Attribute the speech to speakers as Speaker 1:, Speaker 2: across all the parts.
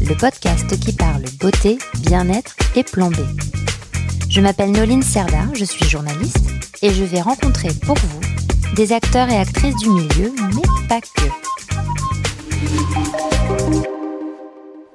Speaker 1: le podcast qui parle beauté, bien-être et plan B. Je m'appelle Noline Serda, je suis journaliste et je vais rencontrer pour vous des acteurs et actrices du milieu, mais pas que.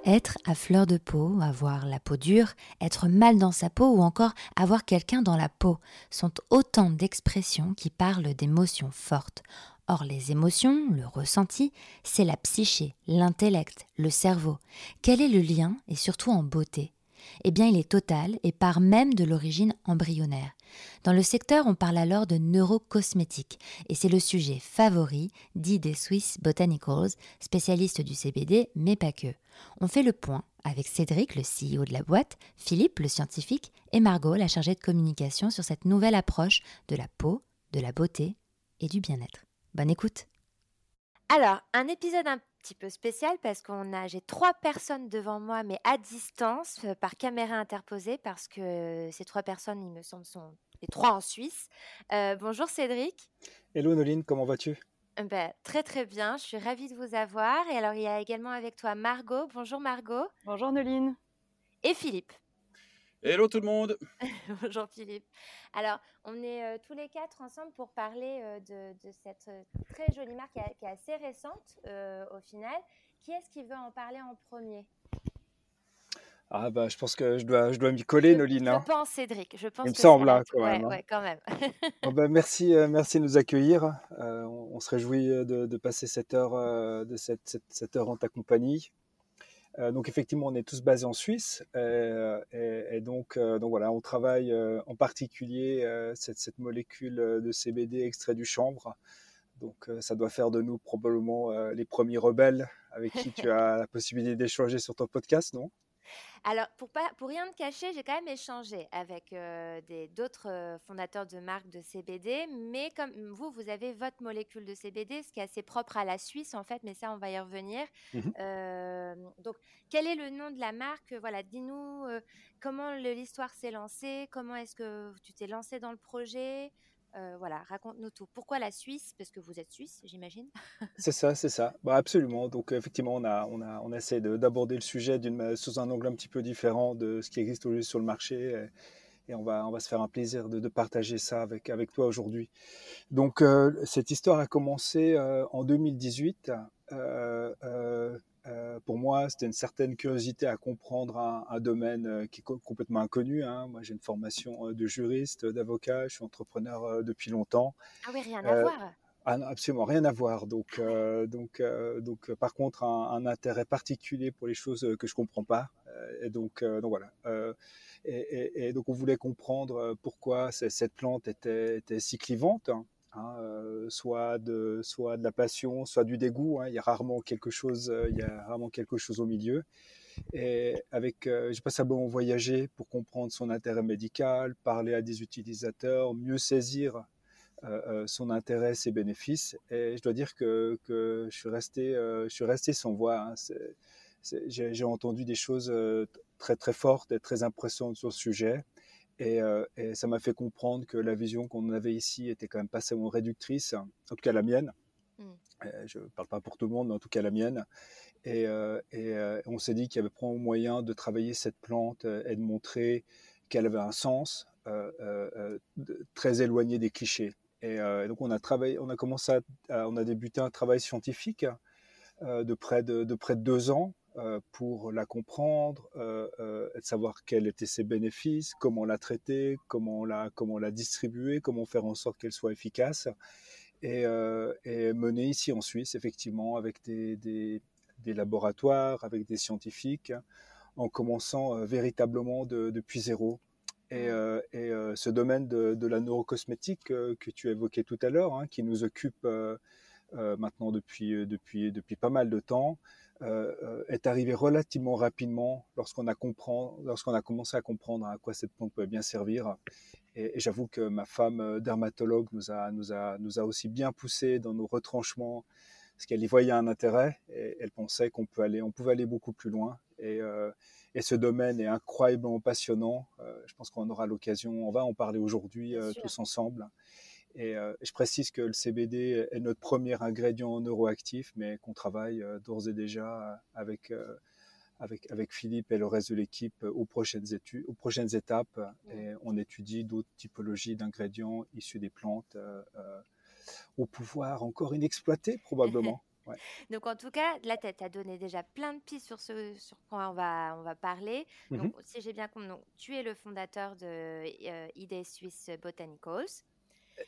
Speaker 1: Être à fleur de peau, avoir la peau dure, être mal dans sa peau ou encore avoir quelqu'un dans la peau sont autant d'expressions qui parlent d'émotions fortes. Or, les émotions, le ressenti, c'est la psyché, l'intellect, le cerveau. Quel est le lien, et surtout en beauté? Eh bien, il est total et part même de l'origine embryonnaire. Dans le secteur, on parle alors de neurocosmétique, et c'est le sujet favori dit des Swiss Botanicals, spécialistes du CBD, mais pas que. On fait le point avec Cédric, le CEO de la boîte, Philippe, le scientifique, et Margot, la chargée de communication, sur cette nouvelle approche de la peau, de la beauté et du bien-être. Bonne écoute. Alors, un épisode un petit peu spécial parce qu'on a j'ai trois personnes devant moi mais à distance euh, par caméra interposée parce que ces trois personnes il me semble sont les trois en Suisse. Euh, bonjour Cédric.
Speaker 2: Hello Noline, comment vas-tu?
Speaker 1: Ben, Très très bien, je suis ravie de vous avoir. Et alors il y a également avec toi Margot. Bonjour Margot.
Speaker 3: Bonjour Noline.
Speaker 1: Et Philippe.
Speaker 4: Hello tout le monde.
Speaker 1: Bonjour Philippe. Alors, on est euh, tous les quatre ensemble pour parler euh, de, cette euh, très jolie marque qui, est assez récente au final. Qui est-ce qui veut en parler en premier?
Speaker 2: Ah bah je pense que je dois, je dois m'y coller, Noline.
Speaker 1: Je hein. pense Cédric, je pense.
Speaker 2: Il me semble hein, quand
Speaker 1: même.
Speaker 2: Hein.
Speaker 1: Ouais, quand même.
Speaker 2: bah, merci, merci de nous accueillir. on, se réjouit de, passer cette heure, de cette, cette heure en ta compagnie. Euh, donc effectivement, on est tous basés en Suisse euh, et, donc, euh, donc voilà, on travaille en particulier cette, cette, molécule de CBD extrait du chanvre. Donc ça doit faire de nous probablement les premiers rebelles avec qui tu as la possibilité d'échanger sur ton podcast, non?
Speaker 1: Alors, pour, pas, pour rien te cacher, j'ai quand même échangé avec euh, d'autres euh, fondateurs de marques de CBD, mais comme vous, vous avez votre molécule de CBD, ce qui est assez propre à la Suisse en fait, mais ça, on va y revenir. Mmh euh, donc, quel est le nom de la marque? Voilà, dis-nous comment l'histoire s'est lancée, comment est-ce que tu t'es lancé dans le projet? Euh, voilà, raconte-nous tout. Pourquoi la Suisse? Parce que vous êtes suisse, j'imagine.
Speaker 2: c'est ça, c'est ça. Bah, absolument. Donc effectivement, on a, essaie d'aborder le sujet sous un angle un petit peu différent de ce qui existe aujourd'hui sur le marché. Et, on va, se faire un plaisir de, partager ça avec, toi aujourd'hui. Donc euh, cette histoire a commencé euh, en 2018. Euh, pour moi, c'était une certaine curiosité à comprendre un, domaine euh, qui est complètement inconnu. Hein. Moi, j'ai une formation euh, de juriste, d'avocat, je suis entrepreneur depuis longtemps.
Speaker 1: Ah oui, rien à voir.
Speaker 2: Ah absolument rien à voir. Donc, donc, donc, par contre, un, intérêt particulier pour les choses que je comprends pas. et donc, donc voilà. Et, donc, on voulait comprendre pourquoi cette plante était, était si clivante. Hein. Hein, euh, soit de soit de la passion, soit du dégoût. Hein. Il y a rarement quelque chose, euh, il y a rarement quelque chose au milieu. Et avec, euh, j'ai passé à bon voyager pour comprendre son intérêt médical, parler à des utilisateurs, mieux saisir son intérêt, ses bénéfices. Et je dois dire que, que je suis resté, je suis resté sans voix. Hein. j'ai entendu des choses très très fortes et très impressionnantes sur ce sujet. Euh, et, ça m'a fait comprendre que la vision qu'on avait ici était quand même pas seulement réductrice, en tout cas la mienne. Mmh. Euh, je ne parle pas pour tout le monde, mais en tout cas la mienne. Et, euh, on s'est dit qu'il y avait probablement moyen de travailler cette plante et de montrer qu'elle avait un sens très éloigné des clichés. Et, donc on a travaillé, on a commencé, à, on a débuté un travail scientifique de près de, de près de deux ans pour la comprendre, euh, euh, savoir quels étaient ses bénéfices, comment la traiter, comment la, comment la distribuer, comment faire en sorte qu'elle soit efficace. Et, et mener ici en Suisse, effectivement, avec des, des, des laboratoires, avec des scientifiques, en commençant véritablement de, depuis zéro. Et, et ce domaine de, de la neurocosmétique que tu évoquais tout à l'heure, hein, qui nous occupe maintenant depuis, depuis, depuis pas mal de temps, est arrivé relativement rapidement lorsqu'on a, lorsqu'on a commencé à comprendre à quoi cette plante pouvait bien servir. Et, j'avoue que ma femme dermatologue nous a, nous, a, nous a aussi bien poussé dans nos retranchements parce qu'elle y voyait un intérêt et elle pensait qu'on peut aller, on pouvait aller beaucoup plus loin. Et, et ce domaine est incroyablement passionnant. je pense qu'on aura l'occasion, on va en parler aujourd'hui tous ensemble. Et je précise que le CBD est notre premier ingrédient neuroactif, mais qu'on travaille d'ores et déjà avec, avec, avec Philippe et le reste de l'équipe aux prochaines, études, aux prochaines étapes. Et on étudie d'autres typologies d'ingrédients issus des plantes au pouvoir encore inexploité probablement.
Speaker 1: Donc en tout cas, là, tu as donné déjà plein de pistes sur ce sur quoi on va, on va parler. Donc si j'ai bien compris, tu es le fondateur de euh, Idées Suisse Botanicals.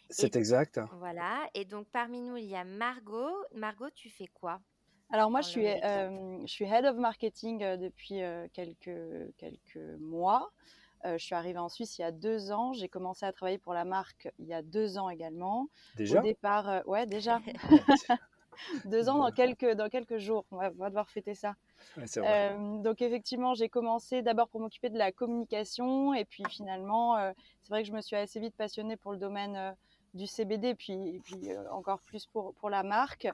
Speaker 2: C'est exact.
Speaker 1: Voilà. Et donc, parmi nous, il y a Margot. Margot, tu fais quoi
Speaker 3: Alors, moi, je suis, euh, je suis Head of Marketing euh, depuis euh, quelques, quelques mois. je suis arrivée en Suisse il y a deux ans. J'ai commencé à travailler pour la marque il y a deux ans également.
Speaker 2: Déjà?
Speaker 3: Au départ, ouais, déjà. Deux ans dans quelques, dans quelques jours. On va, devoir fêter ça.
Speaker 2: Euh,
Speaker 3: donc effectivement, j'ai commencé d'abord pour m'occuper de la communication et puis finalement, euh, c'est vrai que je me suis assez vite passionnée pour le domaine euh, du CBD puis, puis encore plus pour, pour la marque.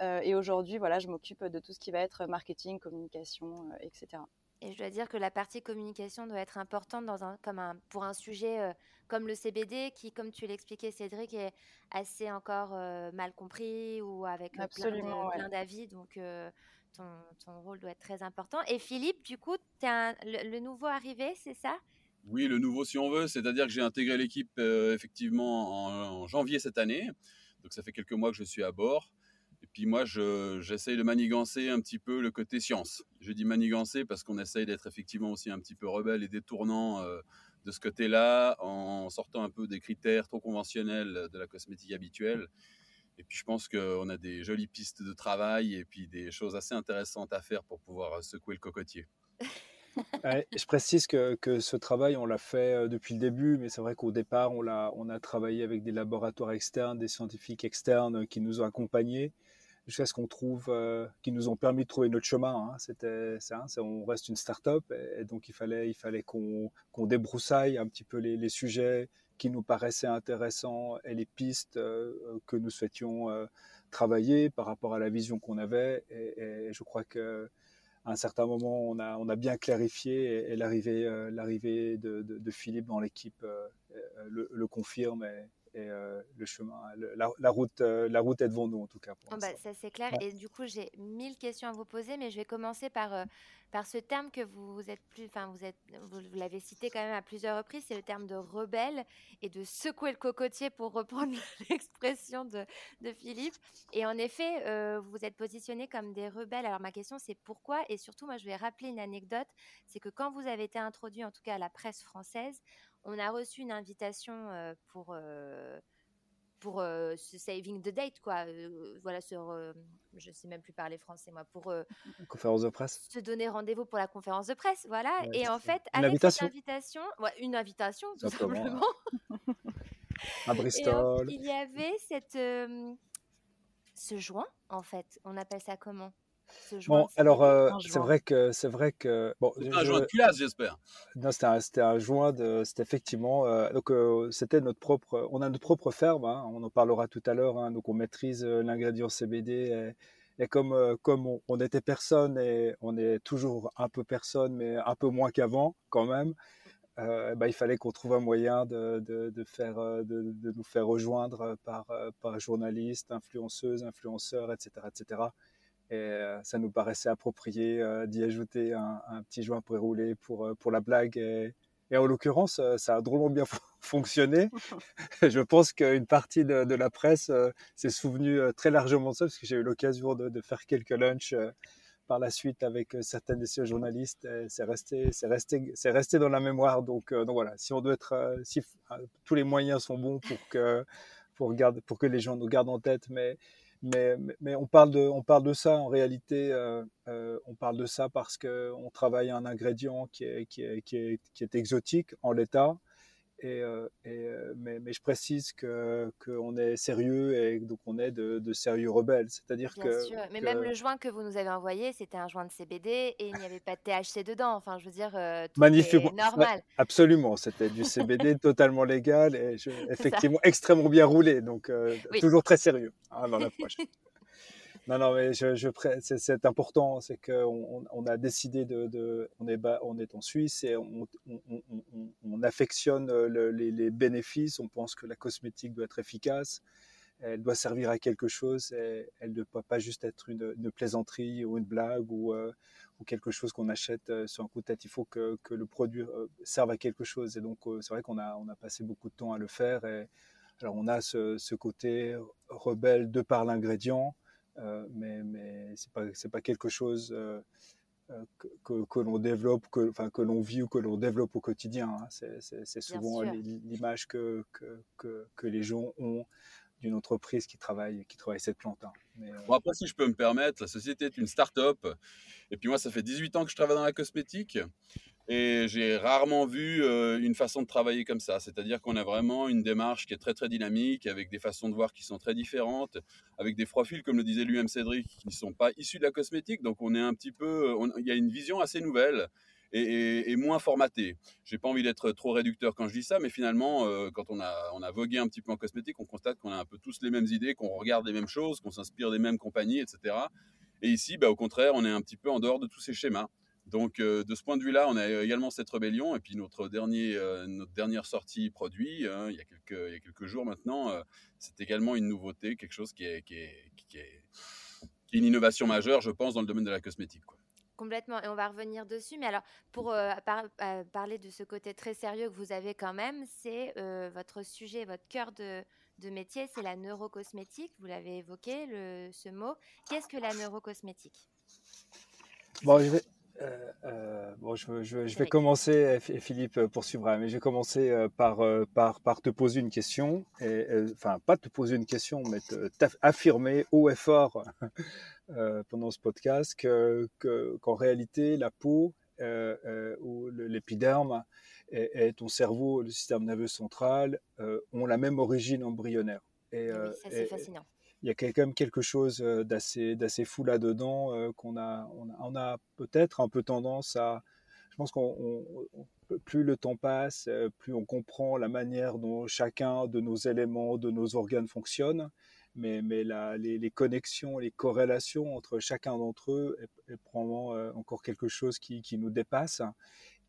Speaker 3: et aujourd'hui, voilà, je m'occupe de tout ce qui va être marketing, communication, etc.
Speaker 1: Et je dois dire que la partie communication doit être importante dans un, comme un, pour un sujet euh, comme le CBD, qui, comme tu l'expliquais, Cédric, est assez encore euh, mal compris ou avec euh, plein d'avis. Donc, ton, ton, rôle doit être très important. Et Philippe, du coup, tu es le, nouveau arrivé, c'est ça?
Speaker 4: Oui, le nouveau, si on veut. C'est-à-dire que j'ai intégré l'équipe effectivement en, en, janvier cette année. Donc, ça fait quelques mois que je suis à bord. Et puis moi, j'essaye de manigancer un petit peu le côté science. Je dis manigancer parce qu'on essaye d'être effectivement aussi un petit peu rebelle et détournant euh, de ce côté-là, en sortant un peu des critères trop conventionnels de la cosmétique habituelle. Et puis je pense qu'on a des jolies pistes de travail et puis des choses assez intéressantes à faire pour pouvoir secouer le cocotier.
Speaker 2: je précise que, ce travail, on l'a fait euh, depuis le début, mais c'est vrai qu'au départ, on a, on a travaillé avec des laboratoires externes, des scientifiques externes qui nous ont accompagnés jusqu'à ce qu'on trouve, euh, qui nous ont permis de trouver notre chemin. Hein. C'était on reste une start-up et, donc il fallait, qu'on débroussaille un petit peu les, sujets qui nous paraissaient intéressants et les pistes euh, que nous souhaitions euh, travailler par rapport à la vision qu'on avait. Et, je crois que à un certain moment, on a, bien clarifié et, l'arrivée, de, Philippe dans l'équipe le, confirme. Et euh, le chemin, la, route, euh, la route est devant nous en tout cas.
Speaker 1: Pour bah, ça c'est clair. Et du coup, j'ai mille questions à vous poser, mais je vais commencer par, euh, par ce terme que vous êtes plus, enfin vous êtes, vous, l'avez cité quand même à plusieurs reprises, c'est le terme de rebelle et de secouer le cocotier pour reprendre l'expression de, de, Philippe. Et en effet, vous vous êtes positionné comme des rebelles. Alors ma question c'est pourquoi? Et surtout, moi je vais rappeler une anecdote, c'est que quand vous avez été introduit, en tout cas à la presse française, on a reçu une invitation pour pour ce saving the date quoi. Voilà sur je sais même plus parler français moi pour
Speaker 2: conférence de presse.
Speaker 1: se donner rendez-vous pour la conférence de presse voilà. Et en fait avec invitation. cette invitation une invitation tout simplement.
Speaker 2: à Bristol.
Speaker 1: il y avait cette ce joint en fait. On appelle ça comment?
Speaker 2: Bon, alors euh, c'est vrai que c'est vrai que bon.
Speaker 4: un joint de culasse, j'espère.
Speaker 2: Non, c'était un, joint de, c'était effectivement euh, donc euh, c'était notre propre, on a notre propre ferme, hein, on en parlera tout à l'heure, hein, donc on maîtrise l'ingrédient CBD et, comme comme on, était personne et on est toujours un peu personne, mais un peu moins qu'avant quand même. bah, il fallait qu'on trouve un moyen de, de, de faire, de, de, nous faire rejoindre par, par journalistes, influenceuses, influenceurs, etc., etc. Et euh, ça nous paraissait approprié euh, d'y ajouter un, petit joint pour rouler pour, euh, pour la blague. Et, en l'occurrence, ça a drôlement bien fonctionné. Je pense qu'une partie de, la presse s'est souvenue très largement de ça, parce que j'ai eu l'occasion de, faire quelques lunchs par la suite avec certaines de ces journalistes. C'est resté, c'est resté, c'est resté dans la mémoire. Donc, donc voilà, si on doit être, si tous les moyens sont bons pour que, pour, garde, pour que les gens nous gardent en tête, mais mais, mais, on, parle de, on parle de ça en réalité, euh, euh, on parle de ça parce qu'on travaille un ingrédient qui est, qui est, qui est, qui est exotique en l'état et, mais, mais, je précise que qu'on est sérieux et donc on est de, de sérieux rebelles. C'est-à-dire que,
Speaker 1: sûr. Mais même le joint que vous nous avez envoyé, c'était un joint de CBD et il n'y avait pas de THC dedans. Enfin, je veux dire, tout Magnifique. normal.
Speaker 2: absolument, c'était du CBD totalement légal et effectivement extrêmement bien roulé, donc toujours très sérieux hein, dans l'approche. Non, non, mais c'est important, c'est qu'on on a décidé de, on est en Suisse et on, on, on affectionne les, les, bénéfices. On pense que la cosmétique doit être efficace, elle doit servir à quelque chose, et elle ne doit pas juste être une, plaisanterie ou une blague ou, euh, quelque chose qu'on achète euh, sur un coup de tête. Il faut que, le produit euh, serve à quelque chose. Et donc, c'est vrai qu'on a, passé beaucoup de temps à le faire. Et, alors, on a ce, côté rebelle de par l'ingrédient euh, mais mais c'est pas c'est pas quelque chose euh, euh, que, que, l'on développe, que, enfin, que l'on vit ou que l'on développe au quotidien. Hein. C'est souvent l'image que, que, que, les gens ont d'une entreprise qui travaille, qui travaille cette plante. Hein.
Speaker 4: bon, après, si je peux me permettre, la société est une start-up. Et puis moi, ça fait 18 ans que je travaille dans la cosmétique. Et j'ai rarement vu euh, une façon de travailler comme ça. C'est-à-dire qu'on a vraiment une démarche qui est très très dynamique, avec des façons de voir qui sont très différentes, avec des profils, comme le disait lui-même Cédric, qui ne sont pas issus de la cosmétique. Donc on est un petit peu, il y a une vision assez nouvelle. Et, moins formatée. J'ai pas envie d'être trop réducteur quand je dis ça, mais finalement, euh, quand on a, vogué un petit peu en cosmétique, on constate qu'on a un peu tous les mêmes idées, qu'on regarde les mêmes choses, qu'on s'inspire des mêmes compagnies, etc. Et ici, bah, au contraire, on est un petit peu en dehors de tous ces schémas. Donc, euh, de ce point de vue-là, on a également cette rébellion. Et puis, notre, dernier, euh, notre dernière sortie produit, hein, il, y a quelques, il y a quelques jours maintenant, euh, c'est également une nouveauté, quelque chose qui est, qui est, qui est, une innovation majeure, je pense, dans le domaine de la cosmétique. Quoi.
Speaker 1: Complètement, et on va revenir dessus. Mais alors, pour parler de ce côté très sérieux que vous avez quand même, c'est votre sujet, votre cœur de, de métier, c'est la neurocosmétique. Vous l'avez évoqué, le, ce mot. Qu'est-ce que la neurocosmétique?
Speaker 2: Bon, je vais, euh, euh, bon, je, je, je, vais commencer, et Philippe poursuivra, mais je vais commencer euh, par, par, par te poser une question, et, enfin pas te poser une question, mais t'affirmer haut et fort pendant ce podcast que, qu'en réalité la peau ou l'épiderme et, et, ton cerveau, le système nerveux central ont la même origine embryonnaire.
Speaker 1: Et, oui, ça c'est fascinant
Speaker 2: il y a quand même quelque chose d'assez fou là-dedans qu'on a on a, peut-être un peu tendance à je pense qu'on plus le temps passe, plus on comprend la manière dont chacun de nos éléments, de nos organes fonctionne, mais, mais la, les, connexions, les corrélations entre chacun d'entre eux est, probablement encore quelque chose qui, qui nous dépasse.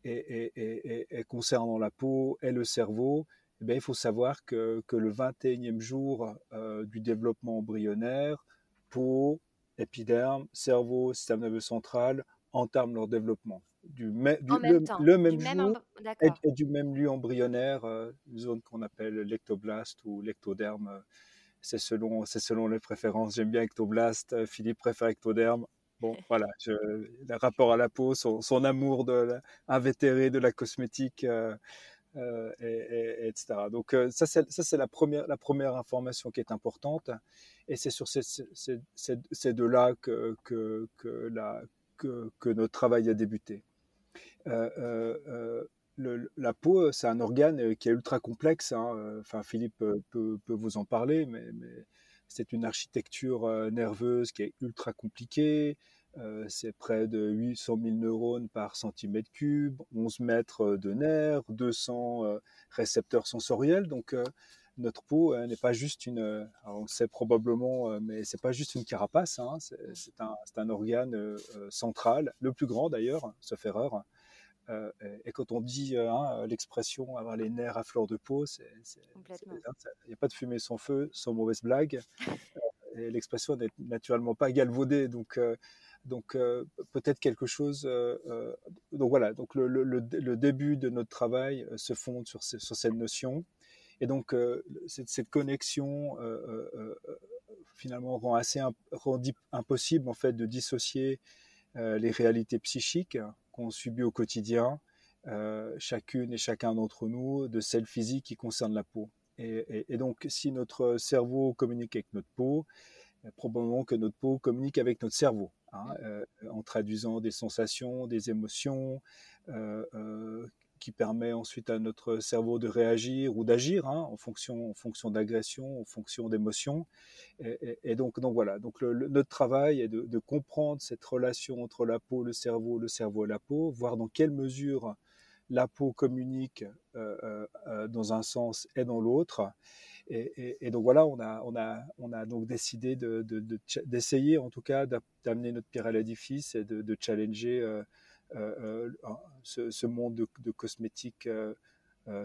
Speaker 2: Et, et, et, concernant la peau et le cerveau, eh il faut savoir que, que le 21e jour euh, du développement embryonnaire, peau, épiderme, cerveau, système nerveux central entament leur développement.
Speaker 1: Du, le,
Speaker 2: même jour et, du même lieu embryonnaire, euh, une zone qu'on appelle l'ectoblast ou l'ectoderme. c'est selon, c'est selon les préférences. J'aime bien ectoblast, Philippe préfère ectoderme. Bon, voilà, je, le rapport à la peau, son, son amour de invétéré de la cosmétique. Euh, euh, et, etc. Donc euh, ça, c'est la première, la première information qui est importante. Et c'est sur ces, ces, deux-là que, que, que, notre travail a débuté. Euh, la peau, c'est un organe qui est ultra complexe. Hein. Enfin, Philippe peut, peut, vous en parler, mais c'est une architecture nerveuse qui est ultra compliquée. Euh, c'est près de 800 000 neurones par centimètre cube, 11 mètres de nerfs, 200 euh, récepteurs sensoriels. Donc, euh, notre peau n'est pas juste une, on le sait probablement, mais c'est pas juste une carapace. Hein, c'est un, un, organe central, le plus grand d'ailleurs, sauf erreur. et, quand on dit hein, l'expression avoir les nerfs à fleur de peau, il n'y a pas de fumée sans feu, sans mauvaise blague. et l'expression n'est naturellement pas galvaudée. Donc, donc euh, peut-être quelque chose. Euh, euh, donc voilà. Donc le, début de notre travail se fonde sur, cette notion. Et donc cette, connexion finalement rend assez rend impossible en fait de dissocier les réalités psychiques qu'on subit au quotidien, chacune et chacun d'entre nous, de celles physiques qui concernent la peau. Et, donc, si notre cerveau communique avec notre peau, probablement que notre peau communique avec notre cerveau. Hein, euh, en traduisant des sensations, des émotions euh, euh, qui permet ensuite à notre cerveau de réagir ou d'agir hein, en fonction, en fonction d'agression, en fonction d'émotions. Et, donc, donc voilà, donc notre travail est de, comprendre cette relation entre la peau, le cerveau, le cerveau et la peau, voir dans quelle mesure la peau communique euh, euh, dans un sens et dans l'autre. Et, donc voilà, on a, on a, on a donc décidé d'essayer de, en tout cas d'amener notre pierre à l'édifice et de, challenger euh, euh, euh, ce, monde de, cosmétiques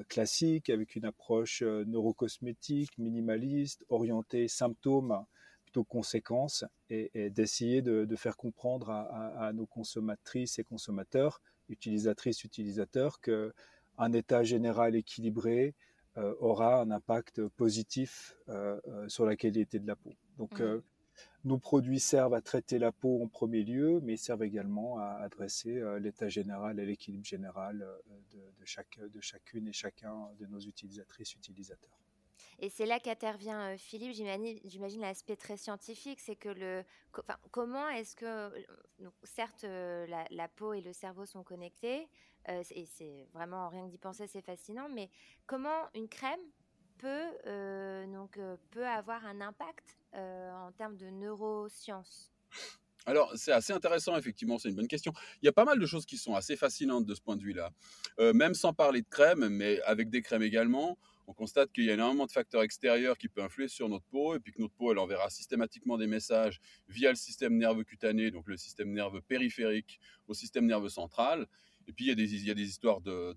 Speaker 2: classiques avec une approche neurocosmétique, minimaliste, orientée symptômes plutôt conséquences et, d'essayer de, faire comprendre à, à, nos consommatrices et consommateurs, utilisatrices, utilisateurs, qu'un état général équilibré, euh, aura un impact positif euh, euh, sur la qualité de la peau. Donc, mmh. nos produits servent à traiter la peau en premier lieu, mais servent également à adresser l'état général et l'équilibre général de, chaque, de chacune et chacun de nos utilisatrices, utilisateurs.
Speaker 1: Et c'est là qu'intervient Philippe, j'imagine l'aspect très scientifique, c'est que le, comment est-ce que, certes, la, peau et le cerveau sont connectés, et c'est vraiment rien que d'y penser, c'est fascinant, mais comment une crème peut, donc, peut avoir un impact en termes de neurosciences?
Speaker 4: Alors, c'est assez intéressant, effectivement, c'est une bonne question. Il y a pas mal de choses qui sont assez fascinantes de ce point de vue-là. même sans parler de crème, mais avec des crèmes également, on constate qu'il y a énormément de facteurs extérieurs qui peuvent influer sur notre peau, et puis que notre peau, elle enverra systématiquement des messages via le système nerveux cutané, donc le système nerveux périphérique, au système nerveux central. Et puis, il y a des, histoires de,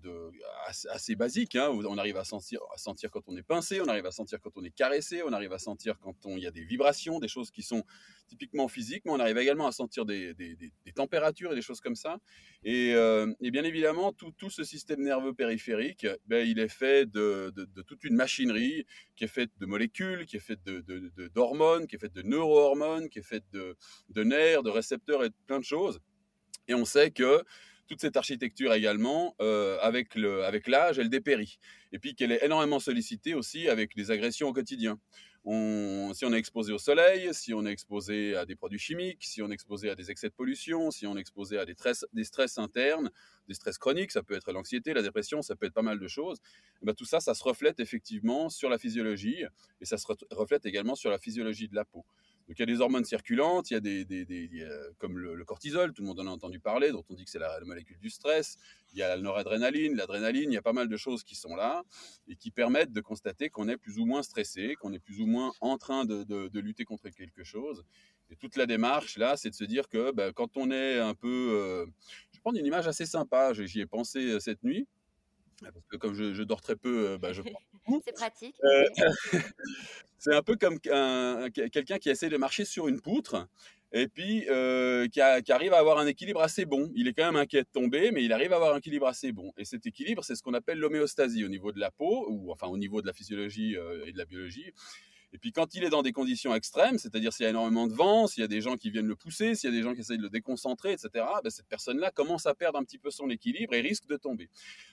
Speaker 4: assez, basiques. Hein, on arrive à sentir, quand on est pincé, on arrive à sentir quand on est caressé, on arrive à sentir quand il y a des vibrations, des choses qui sont typiquement physiques, mais on arrive également à sentir des, températures et des choses comme ça. Et, euh, bien évidemment, tout, ce système nerveux périphérique, ben, il est fait de, toute une machinerie qui est faite de molécules, qui est faite d'hormones, qui est faite de neurohormones, qui est faite de, nerfs, de récepteurs et de plein de choses. Et on sait que toute cette architecture également, euh, avec l'âge, elle dépérit. Et puis qu'elle est énormément sollicitée aussi avec les agressions au quotidien. Si on est exposé au soleil, si on est exposé à des produits chimiques, si on est exposé à des excès de pollution, si on est exposé à des, stress, des stress internes, des stress chroniques, ça peut être l'anxiété, la dépression, ça peut être pas mal de choses. Eh ben, tout ça, ça se reflète effectivement sur la physiologie et ça se reflète également sur la physiologie de la peau. Donc il y a des hormones circulantes, il y a des, comme le, cortisol, tout le monde en a entendu parler, dont on dit que c'est la, molécule du stress. Il y a la noradrénaline, l'adrénaline, il y a pas mal de choses qui sont là et qui permettent de constater qu'on est plus ou moins stressé, qu'on est plus ou moins en train de, lutter contre quelque chose. Et toute la démarche là, c'est de se dire que ben, quand on est un peu, euh, je vais prendre une image assez sympa, j'y ai pensé euh, cette nuit. Parce que comme je, dors très peu, euh, bah, je
Speaker 1: C'est pratique.
Speaker 4: Euh, c'est un peu comme quelqu'un qui essaie de marcher sur une poutre et puis euh, qui, arrive à avoir un équilibre assez bon. Il est quand même inquiet de tomber, mais il arrive à avoir un équilibre assez bon. Et cet équilibre, c'est ce qu'on appelle l'homéostasie au niveau de la peau, ou enfin au niveau de la physiologie et de la biologie. Et puis quand il est dans des conditions extrêmes, c'est-à-dire s'il y a énormément de vent, s'il y a des gens qui viennent le pousser, s'il y a des gens qui essayent de le déconcentrer, etc., ben cette personne-là commence à perdre un petit peu son équilibre et risque de tomber.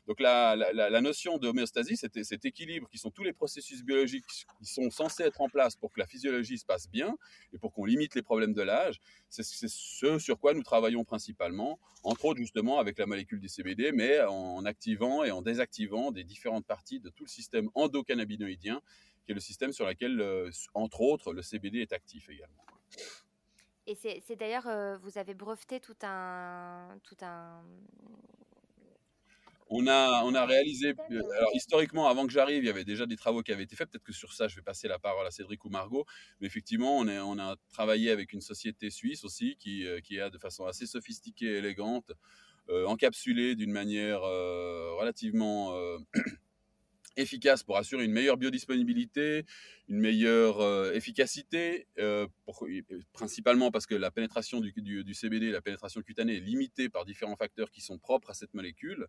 Speaker 4: Donc la, la, notion d'homéostasie, c'est cet équilibre qui sont tous les processus biologiques qui sont censés être en place pour que la physiologie se passe bien et pour qu'on limite les problèmes de l'âge. C'est ce sur quoi nous travaillons principalement, entre autres justement avec la molécule du CBD, mais en activant et en désactivant des différentes parties de tout le système endocannabinoïdien qui est le système sur lequel, euh, entre autres, le CBD est actif également.
Speaker 1: Et c'est d'ailleurs, euh, vous avez breveté tout un, tout un,
Speaker 4: on a, on a réalisé, alors historiquement, avant que j'arrive, il y avait déjà des travaux qui avaient été faits. Peut-être que sur ça, je vais passer la parole à Cédric ou Margot. Mais effectivement, on, est, on a travaillé avec une société suisse aussi qui, euh, qui a de façon assez sophistiquée et élégante, encapsulé d'une manière relativement efficace pour assurer une meilleure biodisponibilité, une meilleure euh, efficacité, euh, principalement parce que la pénétration du, du, CBD, la pénétration cutanée est limitée par différents facteurs qui sont propres à cette molécule.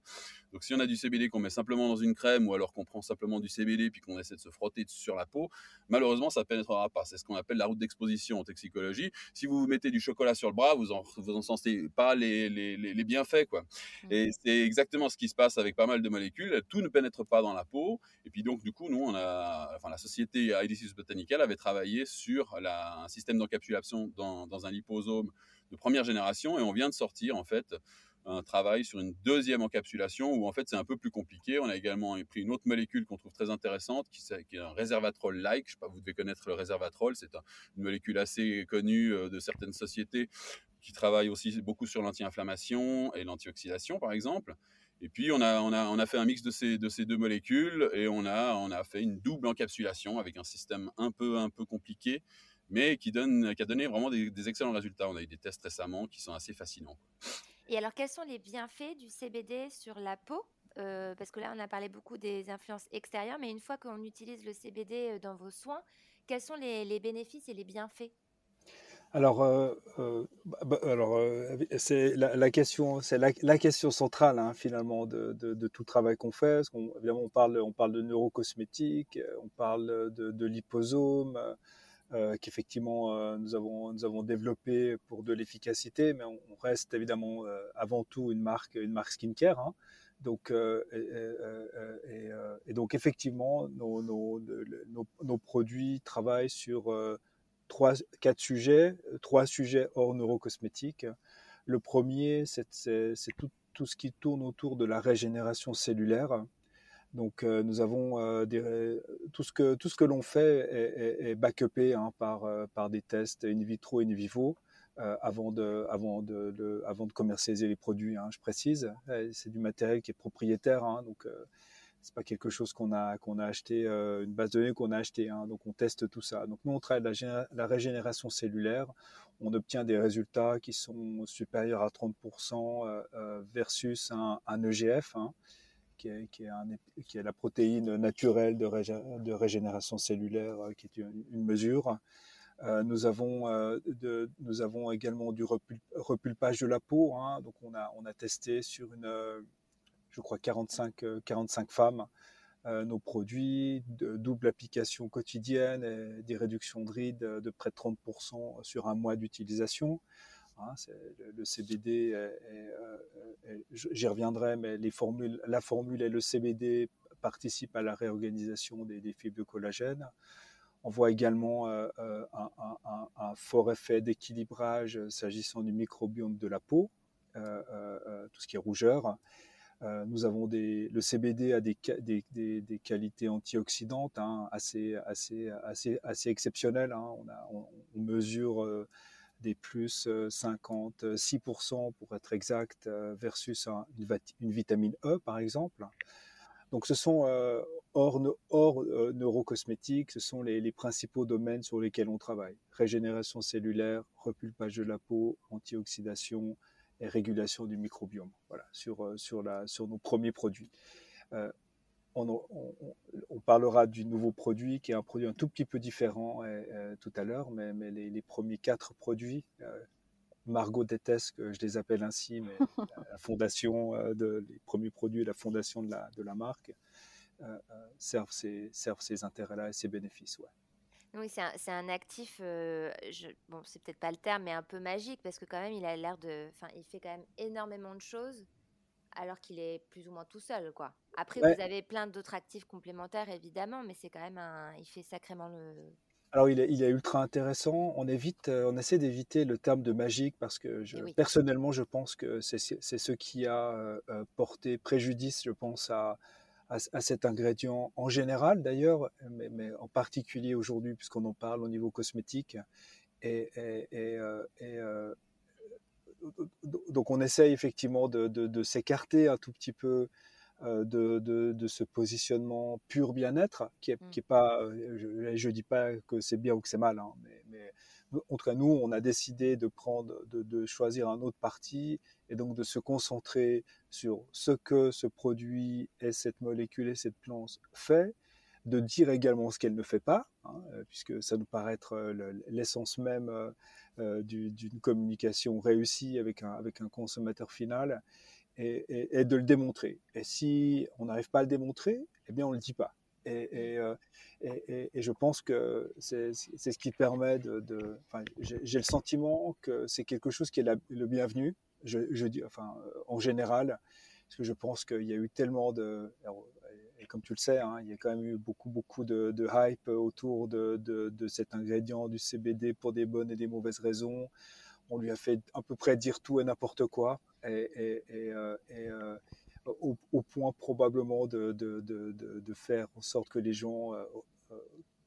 Speaker 4: Donc si on a du CBD qu'on met simplement dans une crème ou alors qu'on prend simplement du CBD puis qu'on essaie de se frotter sur la peau, malheureusement ça ne pénétrera pas. C'est ce qu'on appelle la route d'exposition en toxicologie. Si vous mettez du chocolat sur le bras, vous en, vous en sentez pas les, les, les, bienfaits. Quoi. Mmh. Et c'est exactement ce qui se passe avec pas mal de molécules. Tout ne pénètre pas dans la peau. Et puis donc du coup, nous, on a, enfin la société Edicis Botanical avait travaillé sur un système d'encapsulation dans, un liposome de première génération et on vient de sortir en fait un travail sur une deuxième encapsulation où en fait c'est un peu plus compliqué. On a également pris une autre molécule qu'on trouve très intéressante qui, est un réservatrol-like. Je sais pas, vous devez connaître le réservatrol. C'est une molécule assez connue de certaines sociétés qui travaillent aussi beaucoup sur l'anti-inflammation et l'antioxydation par exemple. Et puis on a, on a, on a fait un mix de ces, de ces deux molécules et on a, on a fait une double encapsulation avec un système un peu, un peu compliqué, mais qui, donne, qui a donné vraiment des, excellents résultats. On a eu des tests récemment qui sont assez fascinants.
Speaker 1: Et alors, quels sont les bienfaits du CBD sur la peau? Euh, Parce que là, on a parlé beaucoup des influences extérieures, mais une fois qu'on utilise le CBD euh, dans vos soins, quels sont les, les bénéfices et les bienfaits?
Speaker 2: Alors, euh, euh, bah, bah, alors euh, c'est la, question, c'est la, question centrale hein, finalement de, de, tout travail qu'on fait. Évidemment, on parle, on parle de neurocosmétiques, on parle de, de liposomes, qu'effectivement nous avons, nous avons développé pour de l'efficacité, mais on, reste évidemment avant tout une marque, une marque skincare. Hein. Donc, et, donc effectivement, nos produits travaillent sur trois, quatre sujets, euh, trois sujets hors neurocosmétiques. Le premier, c'est tout, ce qui tourne autour de la régénération cellulaire. Donc, euh, nous avons euh, tout ce que, tout ce que l'on fait est, est, backupé hein, par, par des tests in vitro et in vivo avant, de, avant, de, avant de commercialiser les produits, hein, je précise. C'est du matériel qui est propriétaire, hein, donc c'est pas quelque chose qu'on a qu'on a acheté, euh, une base de données qu'on a acheté. Hein, donc on teste tout ça. Donc nous on travaille la, la, régénération cellulaire. On obtient des résultats qui sont supérieurs à 30% euh, euh, versus un, EGF, hein, qui, est, qui, est la protéine naturelle de, régénération cellulaire, qui est une, mesure. Nous, avons, nous avons également du repulpage de la peau. Hein, donc on a, on a testé sur une je crois, 45, 45 euh, femmes euh, nos produits, de double application quotidienne et des réductions de rides de près de 30% sur un mois d'utilisation. Hein, le, CBD, j'y reviendrai, mais la formule et le CBD participent à la réorganisation des, fibres de collagène. On voit également euh, un, fort effet d'équilibrage s'agissant du microbiome de la peau, tout ce qui est rougeur. Euh, nous avons des, le CBD a des, des, des, qualités antioxydantes hein, assez, assez, assez, assez exceptionnelles. Hein. On, a, on, mesure euh, des plus 56% euh, pour être exact versus une, une, vitamine E par exemple. Donc ce sont hors, hors neurocosmétiques, ce sont les, les, principaux domaines sur lesquels on travaille. Régénération cellulaire, repulpage de la peau, antioxydation, et régulation du microbiome. Voilà, sur, euh, sur, la, sur nos premiers produits. Euh, on, on, parlera du nouveau produit qui est un produit un tout petit peu différent euh, tout à l'heure, mais, mais les, les, premiers quatre produits, Margot déteste que je les appelle ainsi, mais la, fondation de les premiers produits, la fondation de la, de la marque, servent ces, servent ces intérêts-là et ces bénéfices. Ouais.
Speaker 1: Oui, c'est un, un, actif, euh, je, bon, c'est peut-être pas le terme, mais un peu magique parce que quand même, il a l'air de, enfin, il fait quand même énormément de choses alors qu'il est plus ou moins tout seul, quoi. Après, vous avez plein d'autres actifs complémentaires, évidemment, mais c'est quand même un, il fait sacrément le.
Speaker 2: Alors, il est, il est ultra intéressant. On évite, euh, on essaie d'éviter le terme de magique parce que je, personnellement, je pense que c'est ce qui a euh, porté préjudice, je pense, à, à, cet ingrédient en général d'ailleurs, mais, mais, en particulier aujourd'hui puisqu'on en parle au niveau cosmétique. Et, et, et, euh, euh, donc on essaye effectivement de, de, de s'écarter un tout petit peu euh, de, de, ce positionnement pur bien-être, qui est, mmh. qui est pas, je ne dis pas que c'est bien ou que c'est mal, hein, mais, mais en tout cas, nous, on a décidé de prendre, de, choisir un autre parti et donc de se concentrer sur ce que ce produit et cette molécule et cette plante fait, de dire également ce qu'elle ne fait pas, hein, euh, puisque ça nous paraît être euh, l'essence même euh, d'une communication réussie avec un, consommateur final, et de le démontrer. Et si on n'arrive pas à le démontrer, eh bien on ne le dit pas. Et, et, je pense que c'est ce qui permet de. de J'ai le sentiment que c'est quelque chose qui est le bienvenu, je, dis, enfin, en général, parce que je pense qu'il y a eu tellement de. Et comme tu le sais, hein, il y a quand même eu beaucoup, beaucoup de, hype autour de, de, cet ingrédient du CBD pour des bonnes et des mauvaises raisons. On lui a fait à peu près dire tout et n'importe quoi. et, au, point probablement de, de, de, de, faire en sorte que les gens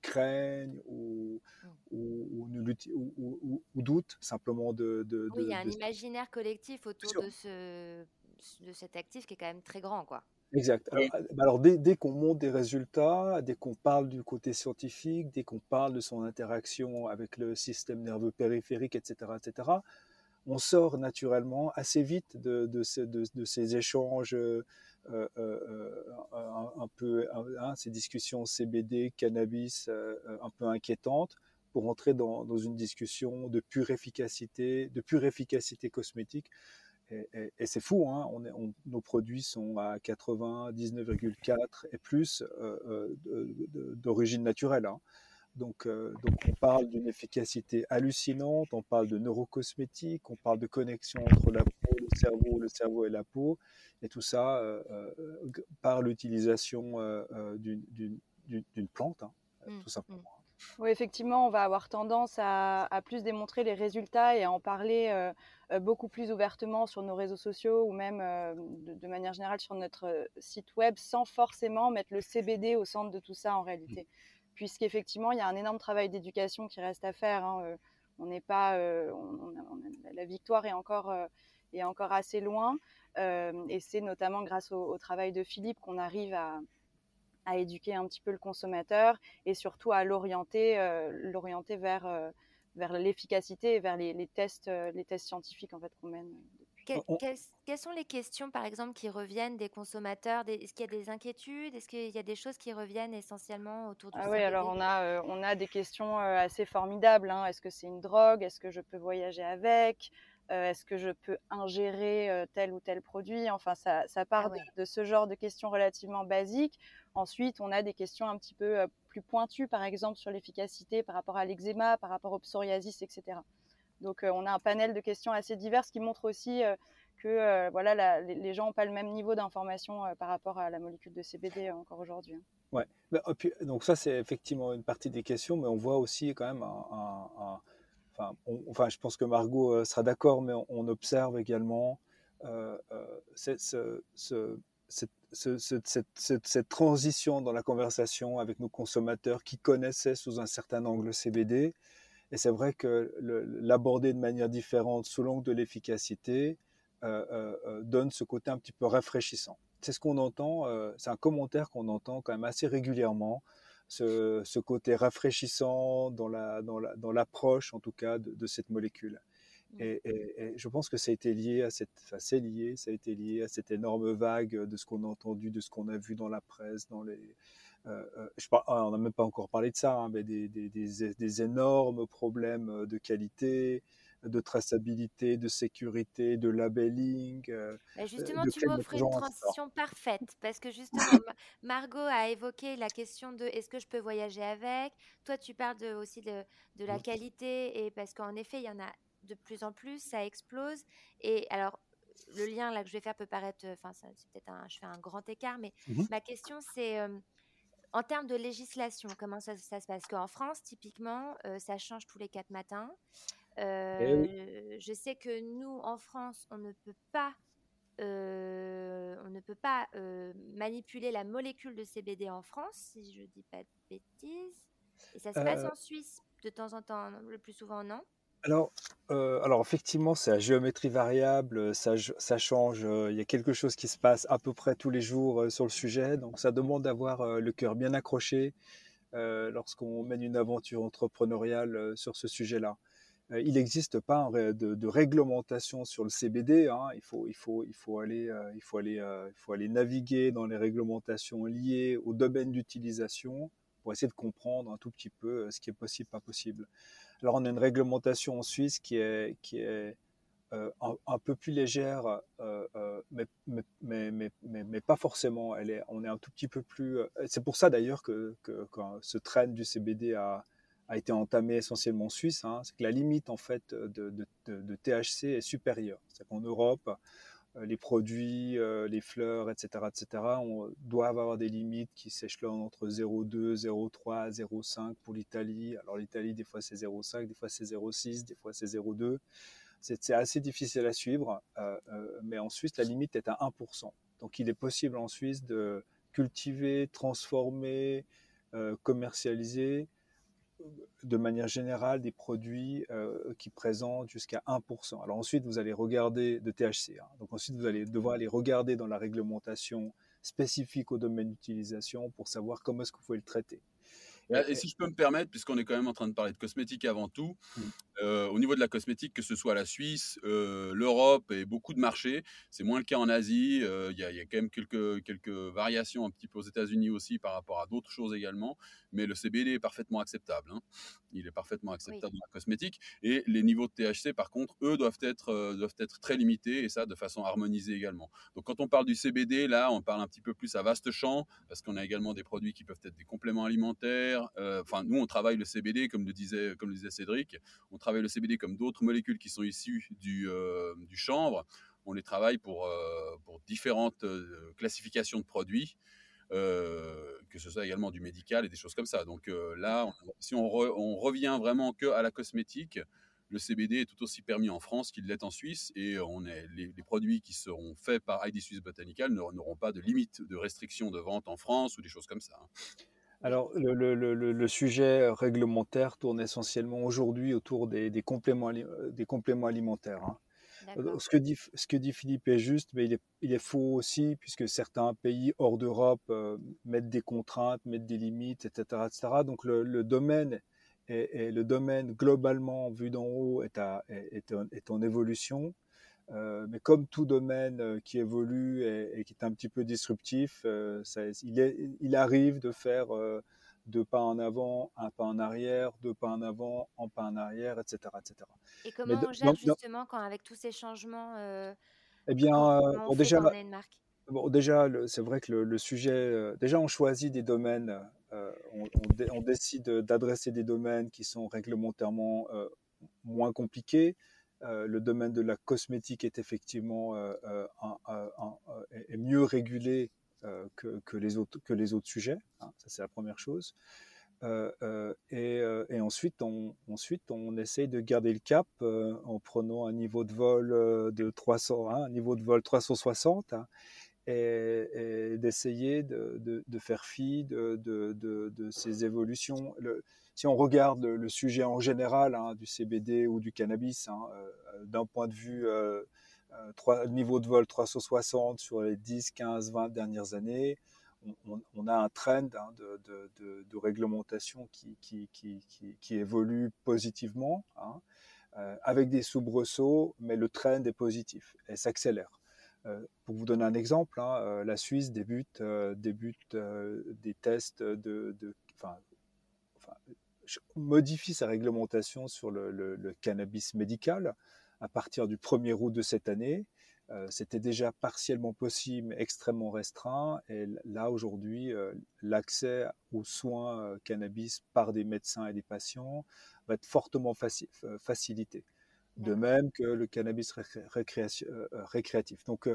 Speaker 2: craignent ou, mm. ou, ou, ou, doutent simplement de...
Speaker 1: oui, il y a un imaginaire collectif autour de, ce, de cet actif qui est quand même très grand, quoi.
Speaker 2: Exact. Alors, dès, dès qu'on monte des résultats, dès qu'on parle du côté scientifique, dès qu'on parle de son interaction avec le système nerveux périphérique, etc., etc., on sort naturellement assez vite de, ces échanges euh, euh, euh, un, peu, ces discussions CBD, cannabis un peu inquiétantes pour entrer dans, une discussion de pure efficacité, de pure efficacité cosmétique. Et, c'est fou, hein, nos produits sont à 99,4 et plus d'origine naturelle. Hein. Donc, euh, donc on parle d'une efficacité hallucinante, on parle de neurocosmétique, on parle de connexion entre la peau, le cerveau, le cerveau et la peau, et tout ça euh, euh, par l'utilisation d'une plante, hein, mmh, tout simplement. Mmh.
Speaker 3: Oui, effectivement, on va avoir tendance à, plus démontrer les résultats et à en parler beaucoup plus ouvertement sur nos réseaux sociaux ou même de, de, manière générale sur notre site web sans forcément mettre le CBD au centre de tout ça en réalité. Puisqu'effectivement, il y a un énorme travail d'éducation qui reste à faire. Hein, euh, on n'est pas, euh, la victoire est encore, euh, est encore assez loin, et c'est notamment grâce au, travail de Philippe qu'on arrive à, à, éduquer un petit peu le consommateur et surtout à l'orienter, l'orienter vers, vers l'efficacité et vers les, les, tests, les tests scientifiques en fait qu'on mène
Speaker 1: quelles sont les questions, par exemple, qui reviennent des consommateurs Est-ce qu'il y a des inquiétudes? Est-ce qu'il y a des choses qui reviennent essentiellement autour de
Speaker 3: ah oui, alors on a, euh, on a des questions euh, assez formidables. Hein. Est-ce que c'est une drogue? Est-ce que je peux voyager avec? Euh, Est-ce que je peux ingérer tel ou tel produit? Enfin, ça, ça part ah de, ce genre de questions relativement basiques. Ensuite, on a des questions un petit peu plus pointues, par exemple, sur l'efficacité par rapport à l'eczéma, par rapport au psoriasis, etc. Donc euh, on a un panel de questions assez diverses qui montrent aussi euh, que euh, voilà, les, gens n'ont pas le même niveau d'information par rapport à la molécule de CBD encore aujourd'hui. Hein.
Speaker 2: Ouais. Bah, donc ça c'est effectivement une partie des questions, mais on voit aussi quand même un, Enfin, enfin, je pense que Margot sera d'accord, mais on, observe également cette, cette, transition dans la conversation avec nos consommateurs qui connaissaient sous un certain angle CBD et c'est vrai que l'aborder de manière différente sous l'angle de l'efficacité euh, euh, euh, donne ce côté un petit peu rafraîchissant. C'est ce qu'on entend, c'est un commentaire qu'on entend quand même assez régulièrement, ce, côté rafraîchissant dans l'approche la, dans en tout cas de, cette molécule. Mmh. Et, je pense que ça a été lié à cette, enfin, c'est lié, ça a été lié à cette énorme vague de ce qu'on a entendu, de ce qu'on a vu dans la presse, dans les, euh, euh, je on n'a même pas encore parlé de ça, hein, mais des, des, des, énormes problèmes euh, de qualité, de traçabilité, de sécurité, de labelling.
Speaker 1: justement, tu m'offres une transition parfaite parce que justement, Margot a évoqué la question de est-ce que je peux voyager avec? Toi, tu parles de, aussi de, de la qualité et parce qu'en effet, il y en a de plus en plus, ça explose. Et alors, le lien là que je vais faire peut paraître, enfin, c'est peut-être un, je fais un grand écart, mais mmh ma question c'est en termes de législation, comment ça, se passe? Parce qu'en France, typiquement, euh, ça change tous les quatre matins. Eh euh, je sais que nous, en France, on ne peut pas, euh, on ne peut pas manipuler la molécule de CBD en France, si je ne dis pas de bêtises. Et ça se passe en Suisse de temps en temps, le plus souvent, non?
Speaker 2: Alors, euh, alors effectivement, c'est à géométrie variable, ça, ça change. Euh, il y a quelque chose qui se passe à peu près tous les jours euh, sur le sujet, donc ça demande d'avoir le cœur bien accroché lorsqu'on mène une aventure entrepreneuriale sur ce sujet-là. il n'existe pas de, réglementation sur le CBD. Hein. Il faut aller naviguer dans les réglementations liées au domaine d'utilisation pour essayer de comprendre un tout petit peu ce qui est possible, pas possible. Alors, on a une réglementation en Suisse qui est, qui est euh, un, peu plus légère, euh, euh, mais, mais, mais, mais, pas forcément. Elle est, on est un tout petit peu plus. C'est pour ça d'ailleurs que, que, ce train du CBD a, a été entamé essentiellement en Suisse. Hein. c'est que la limite en fait de, de, de THC est supérieure. C'est qu'en Europe, les produits, euh, les fleurs, etc., etc., on doit avoir des limites qui s'échelonnent entre 0,2, 0,3, 0,5 pour l'Italie. Alors l'Italie, des fois c'est 0,5, des fois c'est 0,6, des fois c'est 0,2. C'est assez difficile à suivre, mais en Suisse, la limite est à 1%. Donc il est possible en Suisse de cultiver, transformer, commercialiser de manière générale des produits qui présentent jusqu'à 1%. Alors ensuite, vous allez regarder de THC. Hein. Donc ensuite, vous allez devoir aller regarder dans la réglementation spécifique au domaine d'utilisation pour savoir comment est-ce que vous pouvez le traiter.
Speaker 4: Et, si je peux me permettre, puisqu'on est quand même en train de parler de cosmétiques avant tout, mmh. euh, au niveau de la cosmétique, que ce soit la Suisse, euh, l'Europe et beaucoup de marchés, c'est moins le cas en Asie. Euh, il y, a quand même quelques, quelques variations un petit peu aux États-Unis aussi par rapport à d'autres choses également. Mais le CBD est parfaitement acceptable. Hein. Il est parfaitement acceptable dans la cosmétique. Et les niveaux de THC, par contre, eux, doivent être, doivent être très limités et ça de façon harmonisée également. Donc quand on parle du CBD, là, on parle un petit peu plus à vaste champ parce qu'on a également des produits qui peuvent être des compléments alimentaires euh, enfin, nous, on travaille le CBD, comme le disait, Cédric, on travaille le CBD comme d'autres molécules qui sont issues du, euh, chanvre. On les travaille pour, euh, différentes classifications de produits. que ce soit également du médical et des choses comme ça. Donc là, si on, revient vraiment que à la cosmétique, le CBD est tout aussi permis en France qu'il l'est en Suisse et les, les, produits qui seront faits par ID Suisse Botanical n'auront pas de limite de restriction de vente en France ou des choses comme ça.
Speaker 2: Alors, le, sujet réglementaire tourne essentiellement aujourd'hui autour des, compléments, euh, des compléments alimentaires. Hein. Euh, ce que, dit, ce que dit Philippe est juste, mais il est, il est faux aussi, puisque certains pays hors d'Europe euh, mettent des contraintes, mettent des limites, etc. etc. Donc, le, domaine est, le domaine globalement vu d'en haut est, est, en évolution. Euh, mais comme tout domaine euh, qui évolue et, qui est un petit peu disruptif, euh, il, arrive de faire deux pas en avant, un pas en arrière, deux pas en avant, un pas en arrière, etc. etc.
Speaker 1: Et comment on gère justement quand avec tous ces changements
Speaker 2: Eh bien, déjà, bon, déjà c'est vrai que le, sujet, déjà on choisit des domaines, on, on, décide d'adresser des domaines qui sont réglementairement moins compliqués. Euh, le domaine de la cosmétique est effectivement euh, euh, est mieux régulé que, les autres, que les autres sujets. Hein, ça, c'est la première chose. et, ensuite, on, ensuite, on essaye de garder le cap en prenant un niveau de vol de 300, hein, un niveau de vol 360 hein, et, d'essayer de, faire fi de, de, ces évolutions. Si on regarde le, sujet en général hein, du CBD ou du cannabis, hein, euh, d'un point de vue euh, euh niveau de vol 360 sur les 10, 15, 20 dernières années, on, a un trend hein, de, réglementation qui, évolue positivement, euh, avec des soubresauts, mais le trend est positif et s'accélère. pour vous donner un exemple, la Suisse débute des tests de, modifie sa réglementation sur le, cannabis médical à partir du 1er août de cette année. Euh, c'était déjà partiellement possible, mais extrêmement restreint. Et là, aujourd'hui, euh, l'accès aux soins euh, cannabis par des médecins et des patients va être fortement facilité. De même que le cannabis récréatif. Donc,